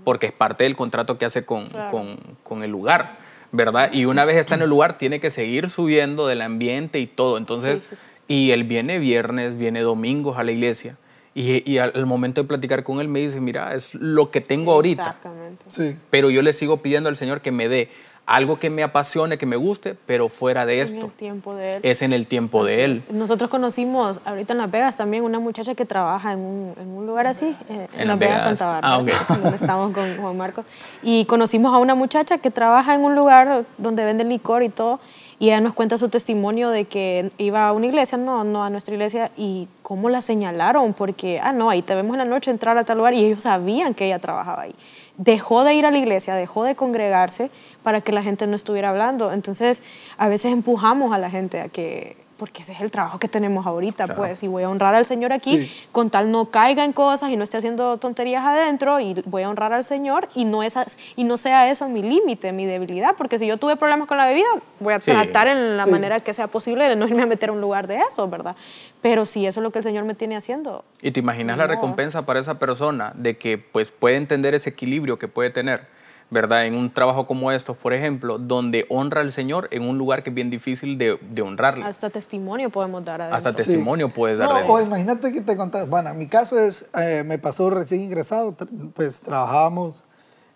porque es parte del contrato que hace con, con, con el lugar, ¿verdad? Y una vez está en el lugar, tiene que seguir subiendo del ambiente y todo. Entonces, y él viene viernes, viene domingos a la iglesia y, al, momento de platicar con él me dice, mira, es lo que tengo ahorita. Exactamente. Sí. Pero yo le sigo pidiendo al Señor que me dé algo que me apasione, que me guste, pero fuera de esto. En el tiempo de Él. Es en el tiempo de Él. Nosotros conocimos ahorita en Las Vegas también una muchacha que trabaja en un, en un lugar así, eh, en, Las Vegas, Santa Bárbara, ah, donde estamos con Juan Marcos. Y conocimos a una muchacha que trabaja en un lugar donde vende licor y todo. Y ella nos cuenta su testimonio de que iba a una iglesia, no, no a nuestra iglesia, y cómo la señalaron, porque, ah, no, ahí te vemos en la noche entrar a tal lugar, y ellos sabían que ella trabajaba ahí. Dejó de ir a la iglesia, dejó de congregarse para que la gente no estuviera hablando. Entonces, a veces empujamos a la gente a que porque ese es el trabajo que tenemos ahorita, pues, y voy a honrar al Señor aquí, con tal no caiga en cosas y no esté haciendo tonterías adentro, y voy a honrar al Señor, y no, esas, y no sea eso mi límite, mi debilidad, porque si yo tuve problemas con la bebida, voy a tratar en la manera que sea posible de no irme a meter a un lugar de eso, ¿verdad? Pero si eso es lo que el Señor me tiene haciendo. ¿Y te imaginas la recompensa para esa persona de que, pues, puede entender ese equilibrio que puede tener? ¿Verdad? En un trabajo como estos, por ejemplo, donde honra al Señor en un lugar que es bien difícil de, de honrarle. Hasta testimonio podemos dar. Hasta testimonio puedes dar. No, o imagínate que te contas, bueno, en mi caso es, eh, me pasó recién ingresado, pues trabajábamos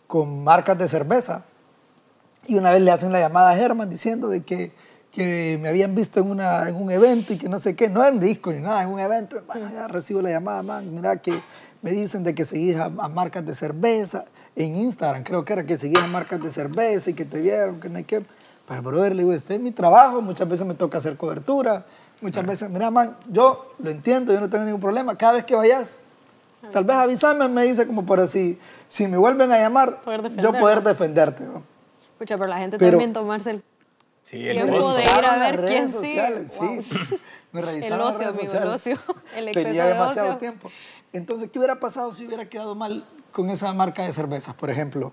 con marcas de cerveza y una vez le hacen la llamada a Germán diciendo de que que me habían visto en, una, en un evento y que no sé qué, no en disco ni nada, en un evento, bueno, ya recibo la llamada, man, mira que me dicen de que seguís a, marcas de cerveza, en Instagram creo que era que seguías a marcas de cerveza y que te vieron, que no hay que... Pero, brother, le digo, este es mi trabajo, muchas veces me toca hacer cobertura, muchas veces, mira, man, yo lo entiendo, yo no tengo ningún problema, cada vez que vayas, tal vez avísame, me dice como por así, si me vuelven a llamar, yo poder defenderte. ¿no? Escucha, pero la gente también tomarse el Sí, el tiempo de ir a ver quién sociales, sí. Me el ocio, amigo, el ocio. El exceso Tenía demasiado tiempo. Entonces, ¿qué hubiera pasado si hubiera quedado mal con esa marca de cervezas, por ejemplo?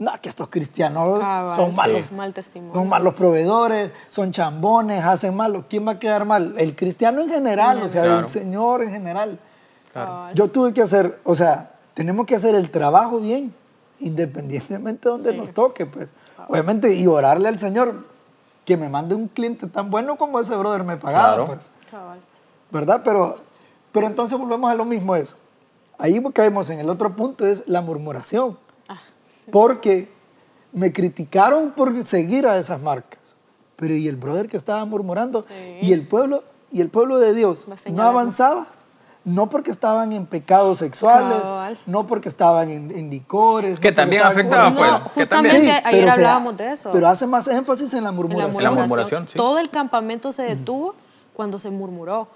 No, que estos cristianos son malos. Mal son malos proveedores, son chambones, hacen malo. ¿Quién va a quedar mal? El cristiano en general, o sea, el Señor en general. Yo tuve que hacer, o sea, tenemos que hacer el trabajo bien, independientemente de donde nos toque, pues. Obviamente, y orarle al Señor que me mande un cliente tan bueno como ese brother me pagaba, pues. ¿Verdad? Pero, pero entonces volvemos a lo mismo, es, ahí caemos en el otro punto, es la murmuración. Ah. Porque me criticaron por seguir a esas marcas. Pero y el brother que estaba murmurando, y el pueblo, y el pueblo de Dios no avanzaba no porque estaban en pecados sexuales, no porque estaban en, licores. Que también afectaba, pues. No, justamente ayer hablábamos de eso. Pero hace más énfasis en la murmuración. la murmuración. Todo el campamento se detuvo cuando se murmuró.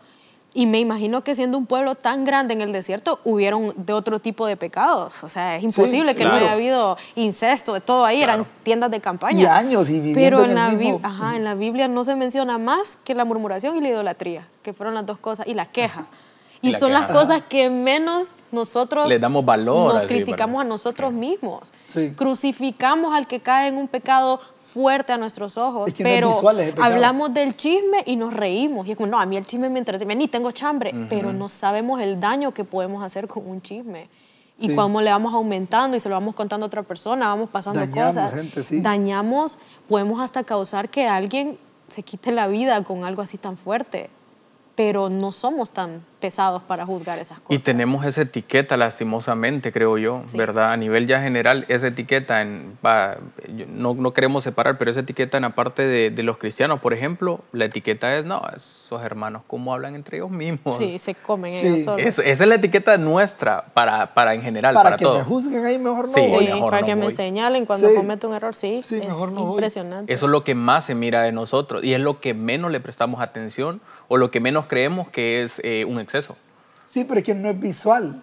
Y me imagino que siendo un pueblo tan grande en el desierto, hubieron de otro tipo de pecados. O sea, es imposible que no haya habido incesto, de todo ahí, eran tiendas de campaña. Y años y viviendo Pero en, la, mismo... Ajá, en la Biblia no se menciona más que la murmuración y la idolatría, que fueron las dos cosas, y la queja. Y son las cosas que menos nosotros le damos valor. Nos criticamos a nosotros mismos. Crucificamos al que cae en un pecado fuerte a nuestros ojos, pero hablamos del chisme y nos reímos. Y es como, no, a mí el chisme me interesa, ni tengo chambre, pero no sabemos el daño que podemos hacer con un chisme. Y cuando le vamos aumentando y se lo vamos contando a otra persona, vamos pasando cosas, dañamos, podemos hasta causar que alguien se quite la vida con algo así tan fuerte pero no somos tan pesados para juzgar esas cosas. Y tenemos esa etiqueta, lastimosamente, creo yo, ¿verdad? A nivel ya general, esa etiqueta, en, no, no, queremos separar, pero esa etiqueta en la parte de, de, los cristianos, por ejemplo, la etiqueta es, no, esos hermanos, ¿cómo hablan entre ellos mismos? Sí, se comen ellos solos. esa es la etiqueta nuestra para, para en general, para, para que me juzguen ahí, mejor no sí, para que me señalen cuando cometo un error, sí, es impresionante. Eso es lo que más se mira de nosotros y es lo que menos le prestamos atención o lo que menos creemos que es eh, un exceso. Sí, pero es que no es visual.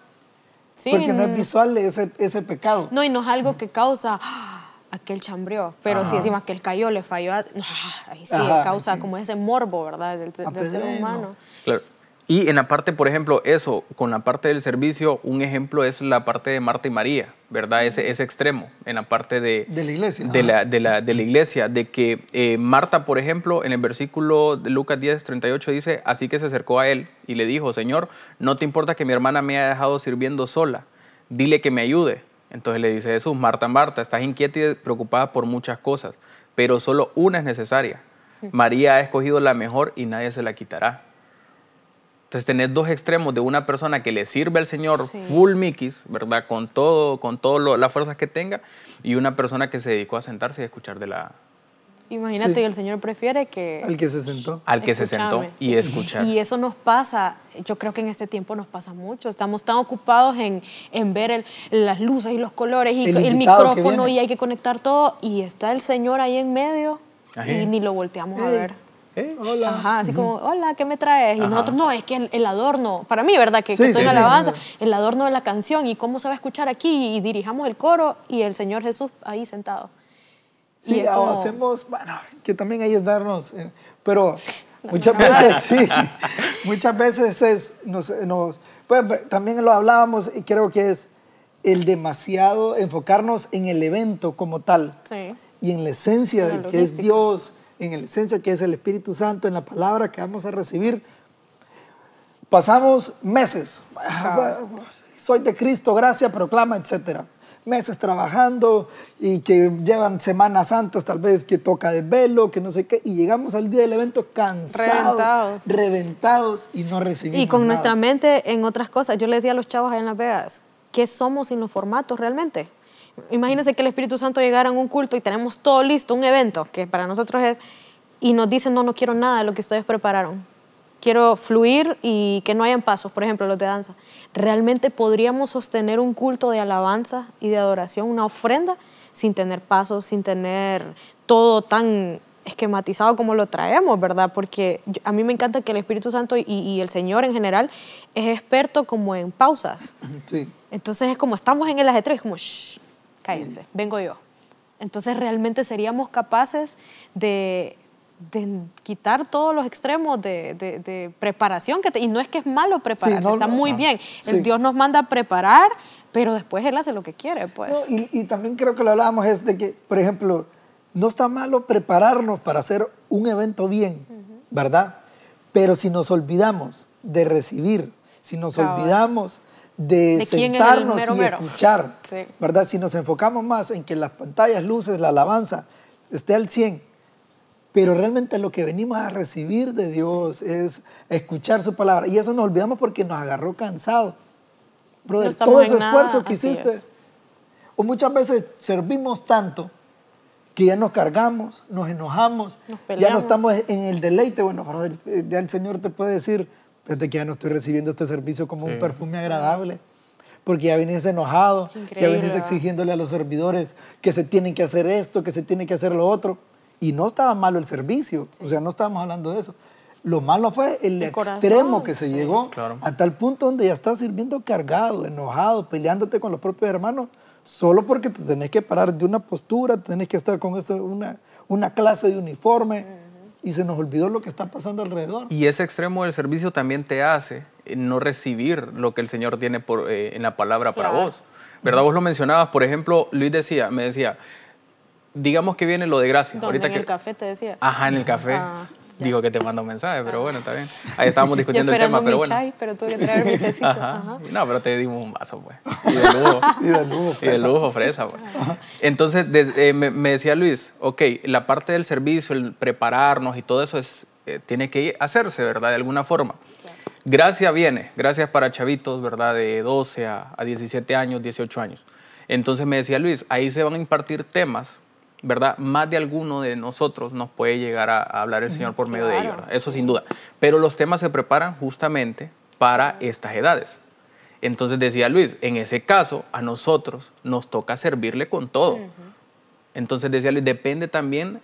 Sí, porque no es visual ese, ese pecado. No, y no es algo que causa ah, aquel chambreó, pero si decimos que él cayó, le falló, ah, ahí sí, causa como ese morbo, ¿verdad? Del, del ser humano. Claro. Y en la parte, por ejemplo, eso, con la parte del servicio, un ejemplo es la parte de Marta y María, ¿verdad? Ese, ese extremo, en la parte de, de la iglesia. De la, de la, de la iglesia, de que eh, Marta, por ejemplo, en el versículo de Lucas 10, 38 dice, así que se acercó a él y le dijo, Señor, no te importa que mi hermana me haya dejado sirviendo sola, dile que me ayude. Entonces le dice Jesús, Marta, Marta, estás inquieta y preocupada por muchas cosas, pero solo una es necesaria. María ha escogido la mejor y nadie se la quitará. Entonces tenés dos extremos de una persona que le sirve al Señor full mikis, ¿verdad? Con todo, con todas las fuerzas que tenga, y una persona que se dedicó a sentarse y a escuchar de la... Imagínate que el Señor prefiere que... Al que se sentó. Al que se sentó y escuchar. Y eso nos pasa, yo creo que en este tiempo nos pasa mucho. Estamos tan ocupados en, en ver las luces y los colores y el, micrófono y hay que conectar todo. Y está el Señor ahí en medio y ni lo volteamos a ver. ¿Eh? Hola. Ajá, así como, hola, ¿qué me traes? Y nosotros, no, es que el, adorno, para mí, ¿verdad? Que, estoy en alabanza, el adorno de la canción y cómo se va a escuchar aquí y dirijamos el coro y el Señor Jesús ahí sentado. Sí, hacemos, bueno, que también ahí es darnos, eh, pero muchas veces, sí, muchas veces es, nos, nos pues, también lo hablábamos y creo que es el demasiado enfocarnos en el evento como tal y en la esencia de que es Dios en la esencia que es el Espíritu Santo, en la palabra que vamos a recibir. Pasamos meses, soy de Cristo, gracias, proclama, etcétera meses trabajando y que llevan semanas santas, tal vez que toca de velo, que no sé qué, y llegamos al día del evento cansados, reventados, y no recibimos. Y con nuestra mente en otras cosas. Yo le decía a los chavos allá en Las Vegas, ¿qué somos sin los formatos realmente? Imagínense que el Espíritu Santo llegara en un culto y tenemos todo listo, un evento, que para nosotros es y nos dicen, no, no quiero nada de lo que ustedes prepararon. Quiero fluir y que no hayan pasos, por ejemplo, los de danza. ¿Realmente podríamos sostener un culto de alabanza y de adoración, una ofrenda, sin tener pasos, sin tener todo tan esquematizado como lo traemos, ¿verdad? Porque a mí me encanta que el Espíritu Santo y, el Señor en general es experto como en pausas. Sí. Entonces es como estamos en el ajetreo, es como, shh, cállense, vengo yo. Entonces realmente seríamos capaces de, quitar todos los extremos de, preparación. Que y no es que es malo prepararse, está muy bien. El Dios nos manda a preparar, pero después Él hace lo que quiere. Pues. y, y también creo que lo hablábamos es de que, por ejemplo, no está malo prepararnos para hacer un evento bien, ¿verdad? Pero si nos olvidamos de recibir, si nos olvidamos de, sentarnos y escuchar, ¿verdad? Si nos enfocamos más en que las pantallas, luces, la alabanza esté al 100, pero realmente lo que venimos a recibir de Dios es escuchar su palabra. Y eso nos olvidamos porque nos agarró cansados. Brother, todo ese esfuerzo que hiciste. O muchas veces servimos tanto que ya nos cargamos, nos enojamos, ya no estamos en el deleite. Bueno, ya el Señor te puede decir, fíjate que ya no estoy recibiendo este servicio como un perfume agradable, porque ya vienes enojado, ya vienes exigiéndole a los servidores que se tienen que hacer esto, que se tiene que hacer lo otro. Y no estaba malo el servicio, o sea, no estábamos hablando de eso. Lo malo fue el, extremo que se llegó a tal punto donde ya estás sirviendo cargado, enojado, peleándote con los propios hermanos solo porque te tenés que parar de una postura, tenés que estar con esto, una, una clase de uniforme y se nos olvidó lo que está pasando alrededor. Y ese extremo del servicio también te hace eh, no recibir lo que el Señor tiene por, eh, en la palabra para vos. ¿Verdad? Vos lo mencionabas, por ejemplo, Luis decía, me decía, digamos que viene lo de gracia. Ahorita en el café te decía. Ajá, en el café. Ah. Digo que te mando un mensaje, pero bueno, está bien. Ahí estábamos discutiendo el tema, pero bueno. Chai, pero tuve que traer mi tecito. No, pero te dimos un vaso, pues. Y de lujo. y de lujo, fresa. Y de lujo, fresa, pues. Entonces, eh, me, decía Luis, ok, la parte del servicio, el prepararnos y todo eso es, eh, tiene que hacerse, ¿verdad? De alguna forma. Gracias viene, gracias para chavitos, ¿verdad? De 12 a, a 17 años, 18 años. Entonces me decía Luis, ahí se van a impartir temas ¿verdad? Más de alguno de nosotros nos puede llegar a, hablar el Señor por medio de ellos, eso sin duda. Pero los temas se preparan justamente para estas edades. Entonces decía Luis, en ese caso a nosotros nos toca servirle con todo. Entonces decía Luis, depende también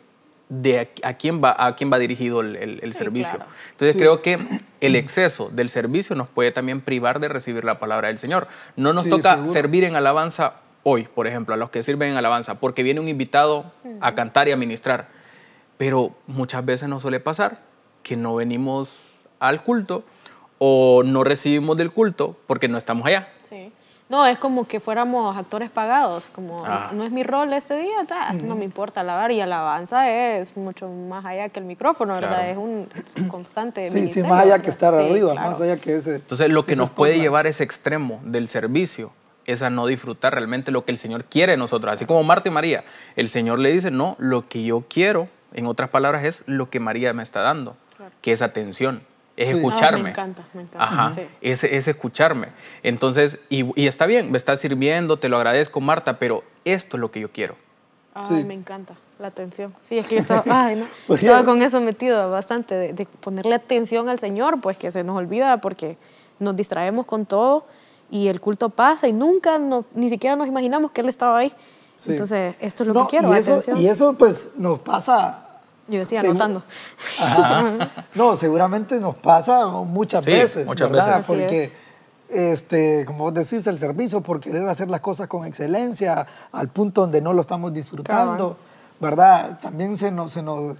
de a, quién, va, a quién va dirigido el, servicio. Entonces creo que el exceso del servicio nos puede también privar de recibir la palabra del Señor. No nos toca servir en alabanza hoy, por ejemplo, a los que sirven en alabanza, porque viene un invitado a cantar y a ministrar. Pero muchas veces nos suele pasar que no venimos al culto o no recibimos del culto porque no estamos allá. Sí. No, es como que fuéramos actores pagados, como ah. no es mi rol este día, no me importa alabar y alabanza es mucho más allá que el micrófono, ¿verdad? Es, un, constante. sí, sí, más allá que estar arriba, más allá que ese. Entonces, lo que nos puede llevar ese extremo del servicio es a no disfrutar realmente lo que el Señor quiere de nosotros. Así como Marta y María, el Señor le dice, no, lo que yo quiero, en otras palabras, es lo que María me está dando, que es atención, es escucharme. me encanta, me encanta. Ajá, es, escucharme. Entonces, y, está bien, me estás sirviendo, te lo agradezco, Marta, pero esto es lo que yo quiero. Ay, me encanta la atención. Sí, es que yo estaba, ay, no, estaba con eso metido bastante, de, de ponerle atención al Señor, pues que se nos olvida porque nos distraemos con todo y el culto pasa y nunca, ni siquiera nos imaginamos que Él estaba ahí. Entonces, esto es lo que quiero. Y eso, y eso, pues nos pasa... Yo decía, anotando. no, seguramente nos pasa muchas veces, muchas ¿verdad? Porque, este, como vos decís, el servicio por querer hacer las cosas con excelencia, al punto donde no lo estamos disfrutando, ¿verdad? También se nos, se, nos,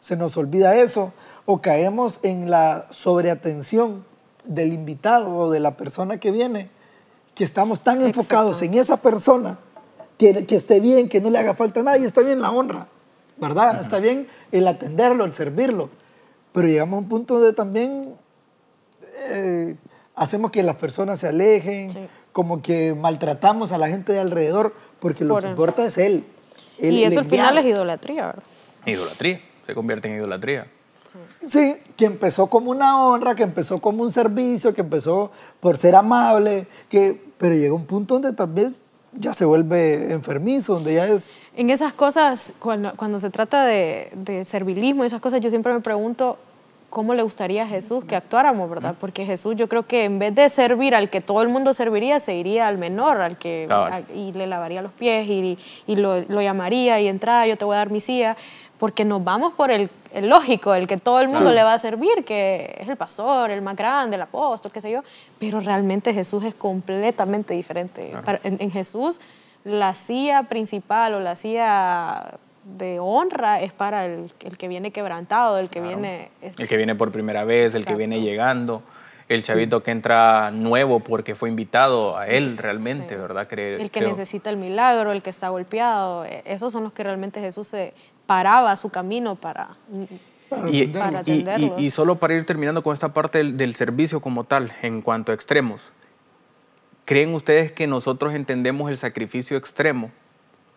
se nos olvida eso. O caemos en la sobreatención del invitado o de la persona que viene, que estamos tan enfocados en esa persona, que, que, esté bien, que no le haga falta nada, y está bien la honra, ¿verdad? Está bien el atenderlo, el servirlo, pero llegamos a un punto donde también eh, hacemos que las personas se alejen, como que maltratamos a la gente de alrededor, porque lo que importa es él. y eso al final es idolatría, ¿verdad? Idolatría, se convierte en idolatría. Sí. que empezó como una honra, que empezó como un servicio, que empezó por ser amable, que, pero llega un punto donde tal vez ya se vuelve enfermizo, donde ya es... En esas cosas, cuando, cuando se trata de, de servilismo, esas cosas, yo siempre me pregunto, cómo le gustaría a Jesús que actuáramos, ¿verdad? Porque Jesús yo creo que en vez de servir al que todo el mundo serviría, se iría al menor, al que y le lavaría los pies y, y lo, lo, llamaría y entraba, yo te voy a dar mi silla, porque nos vamos por el, el lógico, el que todo el mundo le va a servir, que es el pastor, el más grande, el apóstol, qué sé yo, pero realmente Jesús es completamente diferente. En, en Jesús la silla principal o la silla de honra es para el, el, que viene quebrantado, el que viene... el que viene por primera vez, el que viene llegando, el chavito que entra nuevo porque fue invitado a él realmente, ¿verdad? Creer, el que necesita el milagro, el que está golpeado, e, esos son los que realmente Jesús se paraba su camino para... Y, para y, y, solo para ir terminando con esta parte del, del servicio como tal, en cuanto a extremos, ¿creen ustedes que nosotros entendemos el sacrificio extremo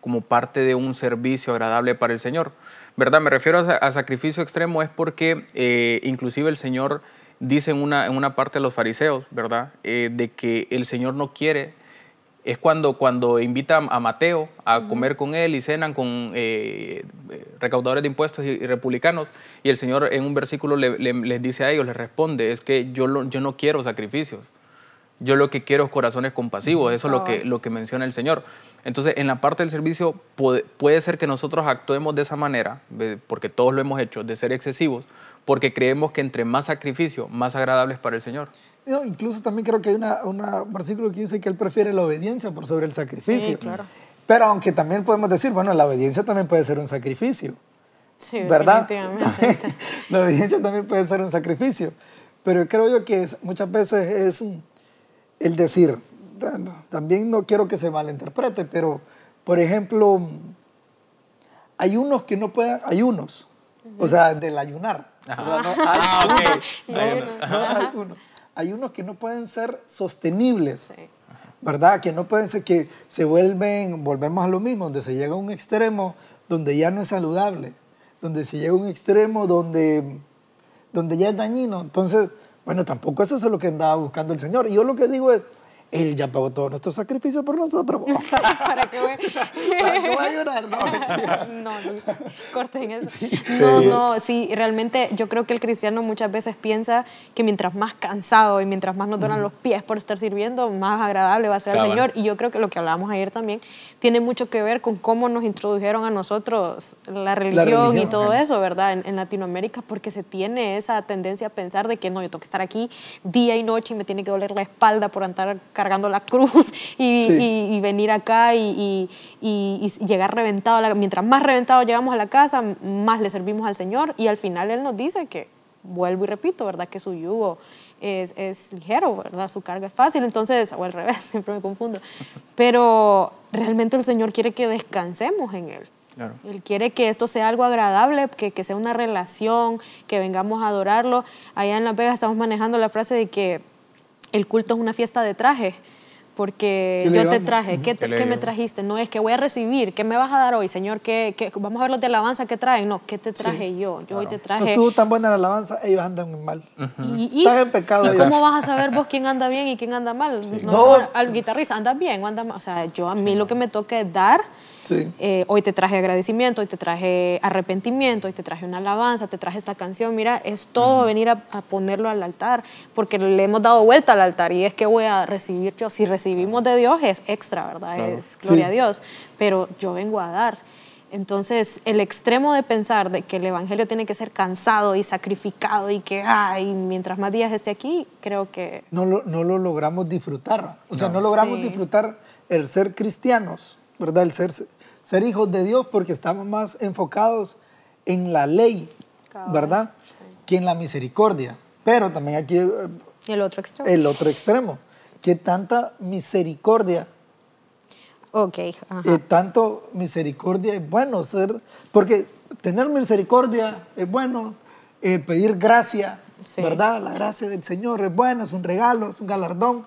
como parte de un servicio agradable para el Señor. ¿Verdad? Me refiero a, sacrificio extremo es porque eh, inclusive el Señor dice en una, en una parte de los fariseos, ¿verdad? Eh, de que el Señor no quiere, es cuando, cuando invita a Mateo a comer con él y cenan con eh, recaudadores de impuestos y, republicanos, y el Señor en un versículo les dice a ellos, les responde, es que yo, yo no quiero sacrificios, yo lo que quiero es corazones compasivos, eso es lo que, lo que menciona el Señor. Entonces, en la parte del servicio puede, ser que nosotros actuemos de esa manera, porque todos lo hemos hecho, de ser excesivos, porque creemos que entre más sacrificio, más agradable es para el Señor. incluso también creo que hay un versículo que dice que Él prefiere la obediencia por sobre el sacrificio. Sí, claro. Pero aunque también podemos decir, bueno, la obediencia también puede ser un sacrificio. Sí, ¿verdad? la obediencia también puede ser un sacrificio. Pero creo yo que muchas veces es el decir, también no quiero que se malinterprete, pero por ejemplo, hay unos que no pueden, hay unos, o sea, del ayunar. Hay, unos, que no pueden ser sostenibles. ¿Verdad? Que no pueden ser, que se vuelven, volvemos a lo mismo, donde se llega a un extremo donde ya no es saludable, donde se llega a un extremo donde, donde ya es dañino. Entonces, bueno, tampoco eso es lo que andaba buscando el Señor. Y yo lo que digo es, él ya pagó todo nuestro sacrificio por nosotros. ¿Para qué voy, ¿Para a llorar? No, no, Luis, corten eso. No, no, sí, realmente yo creo que el cristiano muchas veces piensa que mientras más cansado y mientras más nos duran los pies por estar sirviendo, más agradable va a ser el Señor. Y yo creo que lo que hablábamos ayer también tiene mucho que ver con cómo nos introdujeron a nosotros la religión, y todo eso, ¿verdad? En, en, Latinoamérica, porque se tiene esa tendencia a pensar de que no, yo tengo que estar aquí día y noche y me tiene que doler la espalda por andar cargando la cruz y, venir acá y, llegar reventado. Mientras más reventado llegamos a la casa, más le servimos al Señor y al final Él nos dice que, vuelvo y repito, ¿verdad? Que su yugo es, es, ligero, ¿verdad? Su carga es fácil, entonces, o al revés, siempre me confundo. Pero realmente el Señor quiere que descansemos en Él. Él quiere que esto sea algo agradable, que, que, sea una relación, que vengamos a adorarlo. Allá en La Vega estamos manejando la frase de que el culto es una fiesta de traje, porque yo te traje, ¿qué, ¿qué, me trajiste? No es que voy a recibir, ¿qué me vas a dar hoy, Señor? ¿Qué, qué vamos a ver los de alabanza que traen. No, ¿qué te traje yo? Yo hoy te traje. No estuvo tan buena la alabanza, ellos andan muy mal. y, Están en pecado. ¿Y cómo vas a saber vos quién anda bien y quién anda mal? No, al guitarrista, ¿anda bien o anda mal? O sea, yo a mí lo que me toca es dar eh, hoy te traje agradecimiento, hoy te traje arrepentimiento, hoy te traje una alabanza, te traje esta canción. Mira, es todo venir a, ponerlo al altar, porque le hemos dado vuelta al altar y es que voy a recibir yo. Si recibimos de Dios es extra, ¿verdad? Es gloria a Dios, pero yo vengo a dar. Entonces, el extremo de pensar de que el Evangelio tiene que ser cansado y sacrificado y que, ay, mientras más días esté aquí, creo que... No lo, no lo logramos disfrutar. O sea, no, logramos disfrutar el ser cristianos, ¿verdad? El ser ser hijos de Dios porque estamos más enfocados en la ley, ¿verdad? Que en la misericordia. Pero también aquí... Eh, el otro extremo. El otro extremo. Que tanta misericordia. Ok. Ajá. tanto misericordia es bueno ser... Porque tener misericordia es bueno, eh, pedir gracia, ¿verdad? La gracia del Señor es buena, es un regalo, es un galardón.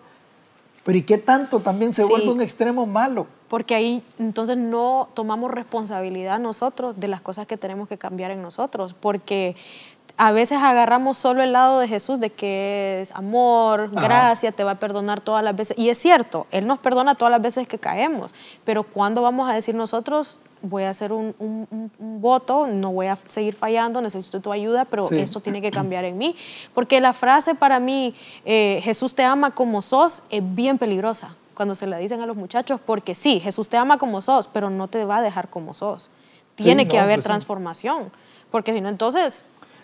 Pero ¿y qué tanto también se vuelve un extremo malo? Porque ahí entonces no tomamos responsabilidad nosotros de las cosas que tenemos que cambiar en nosotros, porque a veces agarramos solo el lado de Jesús de que es amor, gracia, te va a perdonar todas las veces. Y es cierto, Él nos perdona todas las veces que caemos, pero ¿cuándo vamos a decir nosotros, voy a hacer un, voto, no voy a seguir fallando, necesito tu ayuda, pero esto tiene que cambiar en mí? Porque la frase para mí, eh, Jesús te ama como sos, es bien peligrosa cuando se la dicen a los muchachos, porque sí, Jesús te ama como sos, pero no te va a dejar como sos. Tiene que haber pues transformación, porque si no, entonces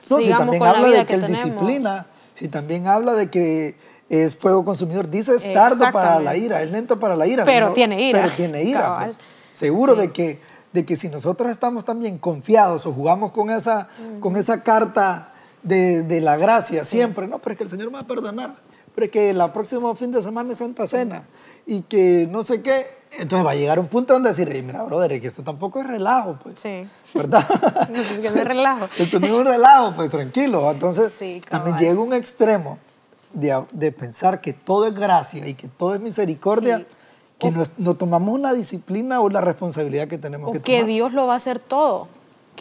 no, si también habla de que, él disciplina, si también habla de que es fuego consumidor, dice es tardo para la ira, es lento para la ira. Pero tiene ira. Pero tiene ira. Pues. Seguro de, que, de que si nosotros estamos también confiados o jugamos con esa, con esa carta de, de la gracia siempre, no, pero es que el Señor me va a perdonar, pero es que el próximo fin de semana es Santa Cena y que no sé qué, entonces va a llegar un punto donde decir, mira, brother, que esto tampoco es relajo, pues. Sí. ¿Verdad? no, es relajo. esto no es un relajo, pues tranquilo. Entonces, también llega un extremo de, de, pensar que todo es gracia y que todo es misericordia, que no, tomamos una disciplina o la responsabilidad que tenemos o que tomar. que Dios lo va a hacer todo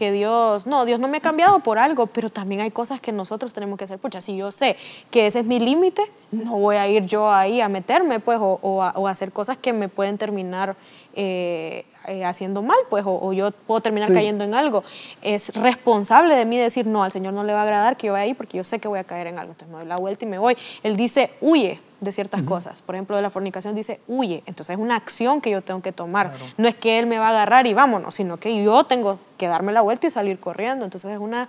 que Dios, no, Dios no me ha cambiado por algo, pero también hay cosas que nosotros tenemos que hacer. Pucha, si yo sé que ese es mi límite, no voy a ir yo ahí a meterme, pues, o, a, hacer cosas que me pueden terminar eh, eh, haciendo mal, pues, o, yo puedo terminar cayendo en algo. Es responsable de mí decir, no, al Señor no le va a agradar que yo vaya ahí porque yo sé que voy a caer en algo. Entonces me doy la vuelta y me voy. Él dice, huye, de ciertas cosas. Por ejemplo, de la fornicación dice, huye. Entonces es una acción que yo tengo que tomar. No es que él me va a agarrar y vámonos, sino que yo tengo que darme la vuelta y salir corriendo. Entonces es una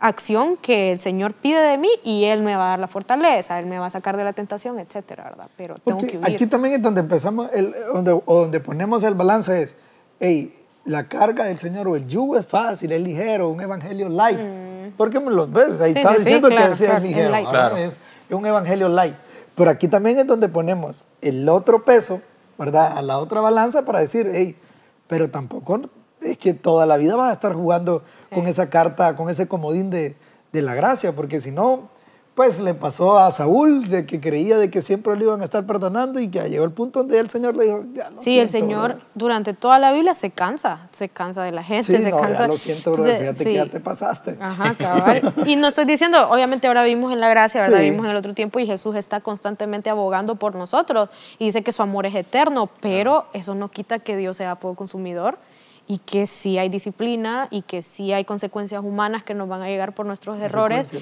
acción que el Señor pide de mí y Él me va a dar la fortaleza, Él me va a sacar de la tentación, etcétera, ¿verdad? Pero tengo que huir. Aquí también es donde empezamos, el, donde, o donde ponemos el balance es, hey, la carga del Señor o el yugo es fácil, es ligero, un evangelio light. Mm. Porque los ves, ahí está diciendo que es ligero, es un evangelio light. Pero aquí también es donde ponemos el otro peso, ¿verdad? A la otra balanza para decir, hey, pero tampoco es que toda la vida vas a estar jugando con esa carta, con ese comodín de, de la gracia, porque si no, pues le pasó a Saúl de que creía de que siempre lo iban a estar perdonando y que llegó el punto donde el Señor le dijo, ya Sí, el Señor durante toda la Biblia se cansa, se cansa de la gente, sí, se no, cansa. Ya lo siento, bro, fíjate que ya te pasaste. Ajá, cabal. y no estoy diciendo, obviamente ahora vivimos en la gracia, ¿verdad? Vivimos en el otro tiempo y Jesús está constantemente abogando por nosotros y dice que su amor es eterno, pero eso no quita que Dios sea fuego consumidor y que sí hay disciplina y que sí hay consecuencias humanas que nos van a llegar por nuestros errores.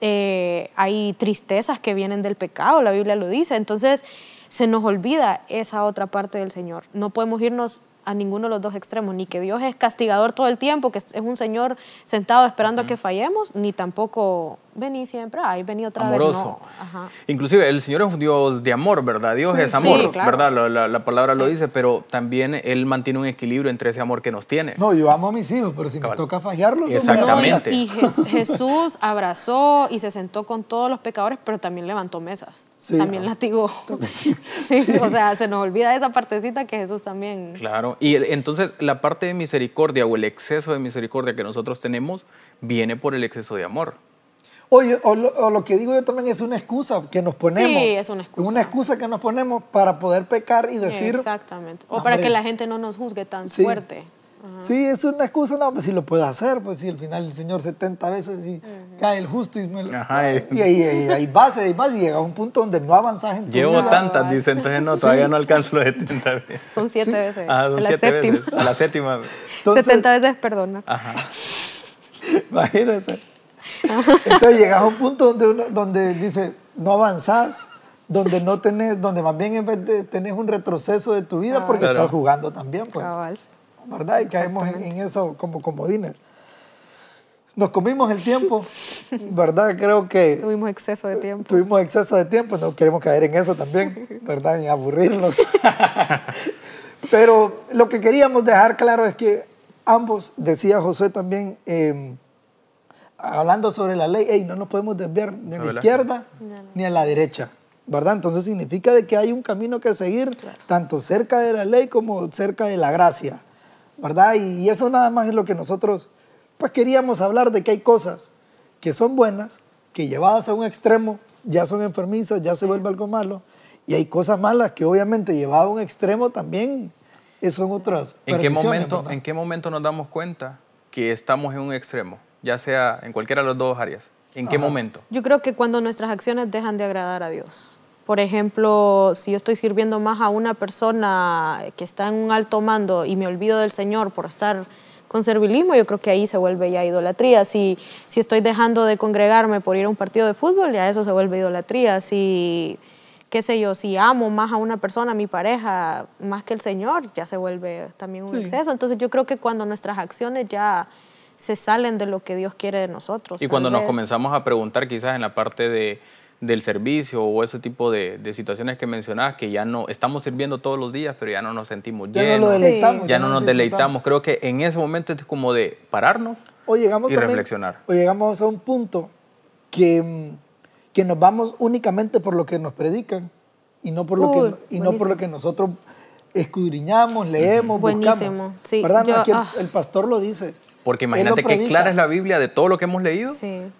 Eh, hay tristezas que vienen del pecado, la Biblia lo dice. Entonces se nos olvida esa otra parte del Señor. No podemos irnos a ninguno de los dos extremos, ni que Dios es castigador todo el tiempo, que es un Señor sentado esperando a que fallemos, ni tampoco vení siempre, ay, vení otra Amoroso. vez. No. Inclusive el Señor es un Dios de amor, ¿verdad? Dios es amor, ¿verdad? La, la, palabra lo dice, pero también Él mantiene un equilibrio entre ese amor que nos tiene. No, yo amo a mis hijos, pero si me toca fallarlos, Exactamente. y, Jesús abrazó y se sentó con todos los pecadores, pero también levantó mesas. también latigó. Sí, o sea, se nos olvida esa partecita que Jesús también... Claro, y entonces la parte de misericordia o el exceso de misericordia que nosotros tenemos viene por el exceso de amor. Oye, o lo, que digo yo también es una excusa que nos ponemos. Sí, es una excusa. Una excusa que nos ponemos para poder pecar y decir. Exactamente. O para que la gente no nos juzgue tan fuerte. Sí, es una excusa, no, pues si lo puede hacer, pues si al final el Señor 70 veces y cae el justo y, me Ajá, y, y, ahí, ahí, vas, ahí vas y llega a un punto donde no avanzas en tu Llevo tantas, dice, entonces no, todavía no alcanzo los 70 veces. Son siete veces. Ah, son a la séptima. Veces. A la séptima. 70 veces perdona. Ajá. Imagínese. Entonces llegas a un punto donde, donde dice, no avanzás, donde no tenés, donde más bien en vez de tenés un retroceso de tu vida ah. porque estás jugando también, pues. ¿Verdad? Y caemos en, eso como comodines. Nos comimos el tiempo, ¿verdad? Creo que... Tuvimos exceso de tiempo. Tuvimos exceso de tiempo, no queremos caer en eso también, ¿verdad? En aburrirnos. Pero lo que queríamos dejar claro es que ambos, decía José también, eh, hablando sobre la ley, hey, no nos podemos desviar ni a la izquierda ni a la derecha, ¿verdad? Entonces significa de que hay un camino que seguir, tanto cerca de la ley como cerca de la gracia, ¿verdad? Y, eso nada más es lo que nosotros, pues queríamos hablar de que hay cosas que son buenas, que llevadas a un extremo ya son enfermizas, ya se vuelve algo malo, y hay cosas malas que obviamente llevadas a un extremo también son otras. ¿En qué, momento, ¿En qué momento nos damos cuenta que estamos en un extremo? Ya sea en cualquiera de las dos áreas? ¿En qué momento? Yo creo que cuando nuestras acciones dejan de agradar a Dios. Por ejemplo, si yo estoy sirviendo más a una persona que está en un alto mando y me olvido del Señor por estar con servilismo, yo creo que ahí se vuelve ya idolatría. Si, si estoy dejando de congregarme por ir a un partido de fútbol, ya eso se vuelve idolatría. Si, qué sé yo, si amo más a una persona, a mi pareja, más que el Señor, ya se vuelve también un exceso. Entonces yo creo que cuando nuestras acciones ya se salen de lo que Dios quiere de nosotros. Y cuando nos comenzamos a preguntar quizás en la parte de del servicio o ese tipo de, situaciones que mencionabas, que ya no estamos sirviendo todos los días, pero ya no nos sentimos ya llenos, no deleitamos, ya, no nos deleitamos. Creo que en ese momento es como de pararnos llegamos y reflexionar. O llegamos a un punto que, que nos vamos únicamente por lo que nos predican y no por lo, que, y no por lo que nosotros escudriñamos, leemos, buscamos. ¿Verdad? Ah. el pastor lo dice. Porque imagínate que clara es la Biblia de todo lo que hemos leído.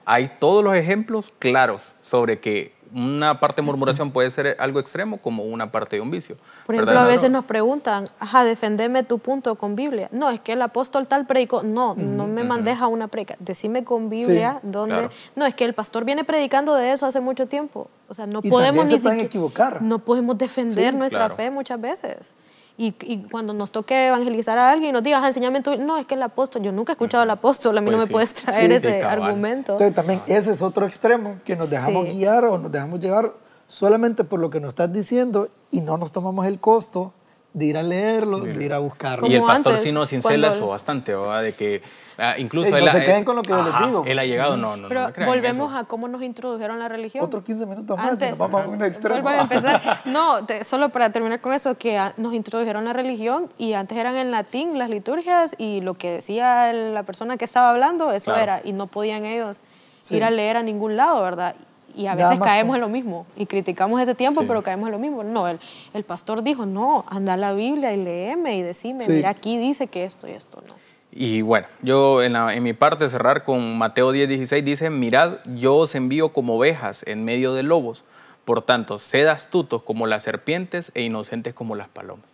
Hay todos los ejemplos claros sobre que una parte de murmuración puede ser algo extremo como una parte de un vicio. Por ejemplo, a veces nos preguntan, ajá, defendeme tu punto con Biblia. No, es que el apóstol tal predicó. No, no me mandes a una predica. Decime con Biblia dónde. No, es que el pastor viene predicando de eso hace mucho tiempo. O sea, no podemos ni se equivocar. No podemos defender nuestra fe muchas veces. Y, cuando nos toque evangelizar a alguien y nos diga, enséñame tú, no, es que el apóstol, yo nunca he escuchado al apóstol, a mí no pues me puedes traer ese argumento. Entonces también ese es otro extremo, que nos dejamos guiar o nos dejamos llevar solamente por lo que nos estás diciendo y no nos tomamos el costo de ir a leerlo, de ir a buscarlo. Y el pastor sí nos cincela eso bastante, ¿verdad? De que Ah, incluso él, no se queden con lo que yo les digo. Él ha llegado, no, no. Pero volvemos a cómo nos introdujeron la religión. Otros 15 minutos más nos vamos a un extremo. a empezar. No, solo para terminar con eso, que nos introdujeron la religión y antes eran en latín las liturgias y lo que decía la persona que estaba hablando, eso era, y no podían ellos ir a leer a ningún lado, ¿verdad? y a veces caemos en lo mismo y criticamos ese tiempo, pero caemos en lo mismo. No, el, el pastor dijo, no, anda a la Biblia y léeme y decime, mira, aquí dice que esto y esto no. Y bueno, yo en, mi parte cerrar con Mateo 10, 16 dice, mirad, yo os envío como ovejas en medio de lobos, por tanto, sed astutos como las serpientes e inocentes como las palomas.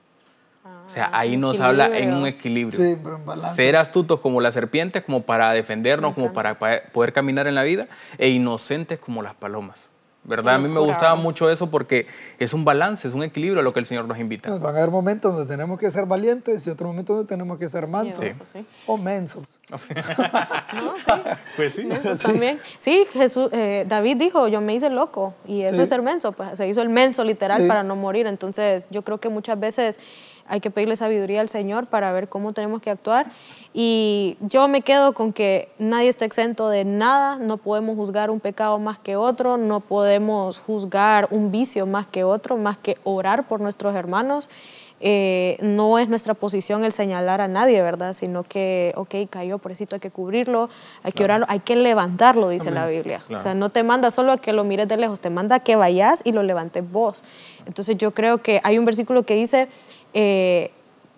o sea, ah, ahí nos habla en un equilibrio. Sí, pero en balance. Ser astutos como las serpientes, como para defendernos, como para poder caminar en la vida, e inocentes como las palomas. ¿Verdad? A mí me gustaba mucho eso porque es un balance, es un equilibrio a lo que el Señor nos invita. van a haber momentos donde tenemos que ser valientes y otros momentos donde tenemos que ser mansos o mensos. no, sí. Pues sí. también. Sí, Jesús, eh, David dijo, yo me hice loco y eso es ser menso, pues se hizo el menso literal para no morir. Entonces yo creo que muchas veces hay que pedirle sabiduría al Señor para ver cómo tenemos que actuar. Y yo me quedo con que nadie está exento de nada, no podemos juzgar un pecado más que otro, no podemos juzgar un vicio más que otro, más que orar por nuestros hermanos. Eh, no es nuestra posición el señalar a nadie, ¿verdad? Sino que, ok, cayó, por eso hay que cubrirlo, hay que orarlo, hay que levantarlo, dice la Biblia. O sea, no te manda solo a que lo mires de lejos, te manda a que vayas y lo levantes vos. Entonces yo creo que hay un versículo que dice, eh,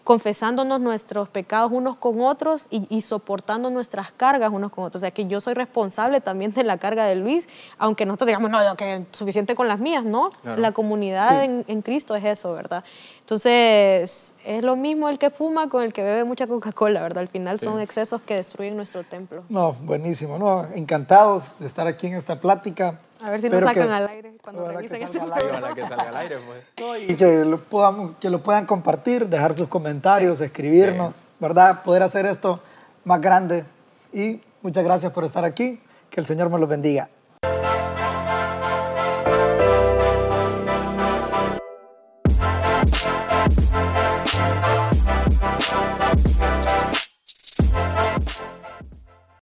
confesándonos nuestros pecados unos con otros y, soportando nuestras cargas unos con otros. O sea, que yo soy responsable también de la carga de Luis, aunque nosotros digamos, no, que es suficiente con las mías, ¿no? La comunidad en, Cristo es eso, ¿verdad? Entonces, es lo mismo el que fuma con el que bebe mucha Coca-Cola, ¿verdad? Al final son excesos que destruyen nuestro templo. No, buenísimo, ¿no? Encantados de estar aquí en esta plática. A ver si nos sacan al aire cuando revisen este programa. que salga al aire, pues. y que lo, puedan, que lo puedan compartir, dejar sus comentarios, escribirnos, ¿verdad? Poder hacer esto más grande. Y muchas gracias por estar aquí. Que el Señor me los bendiga.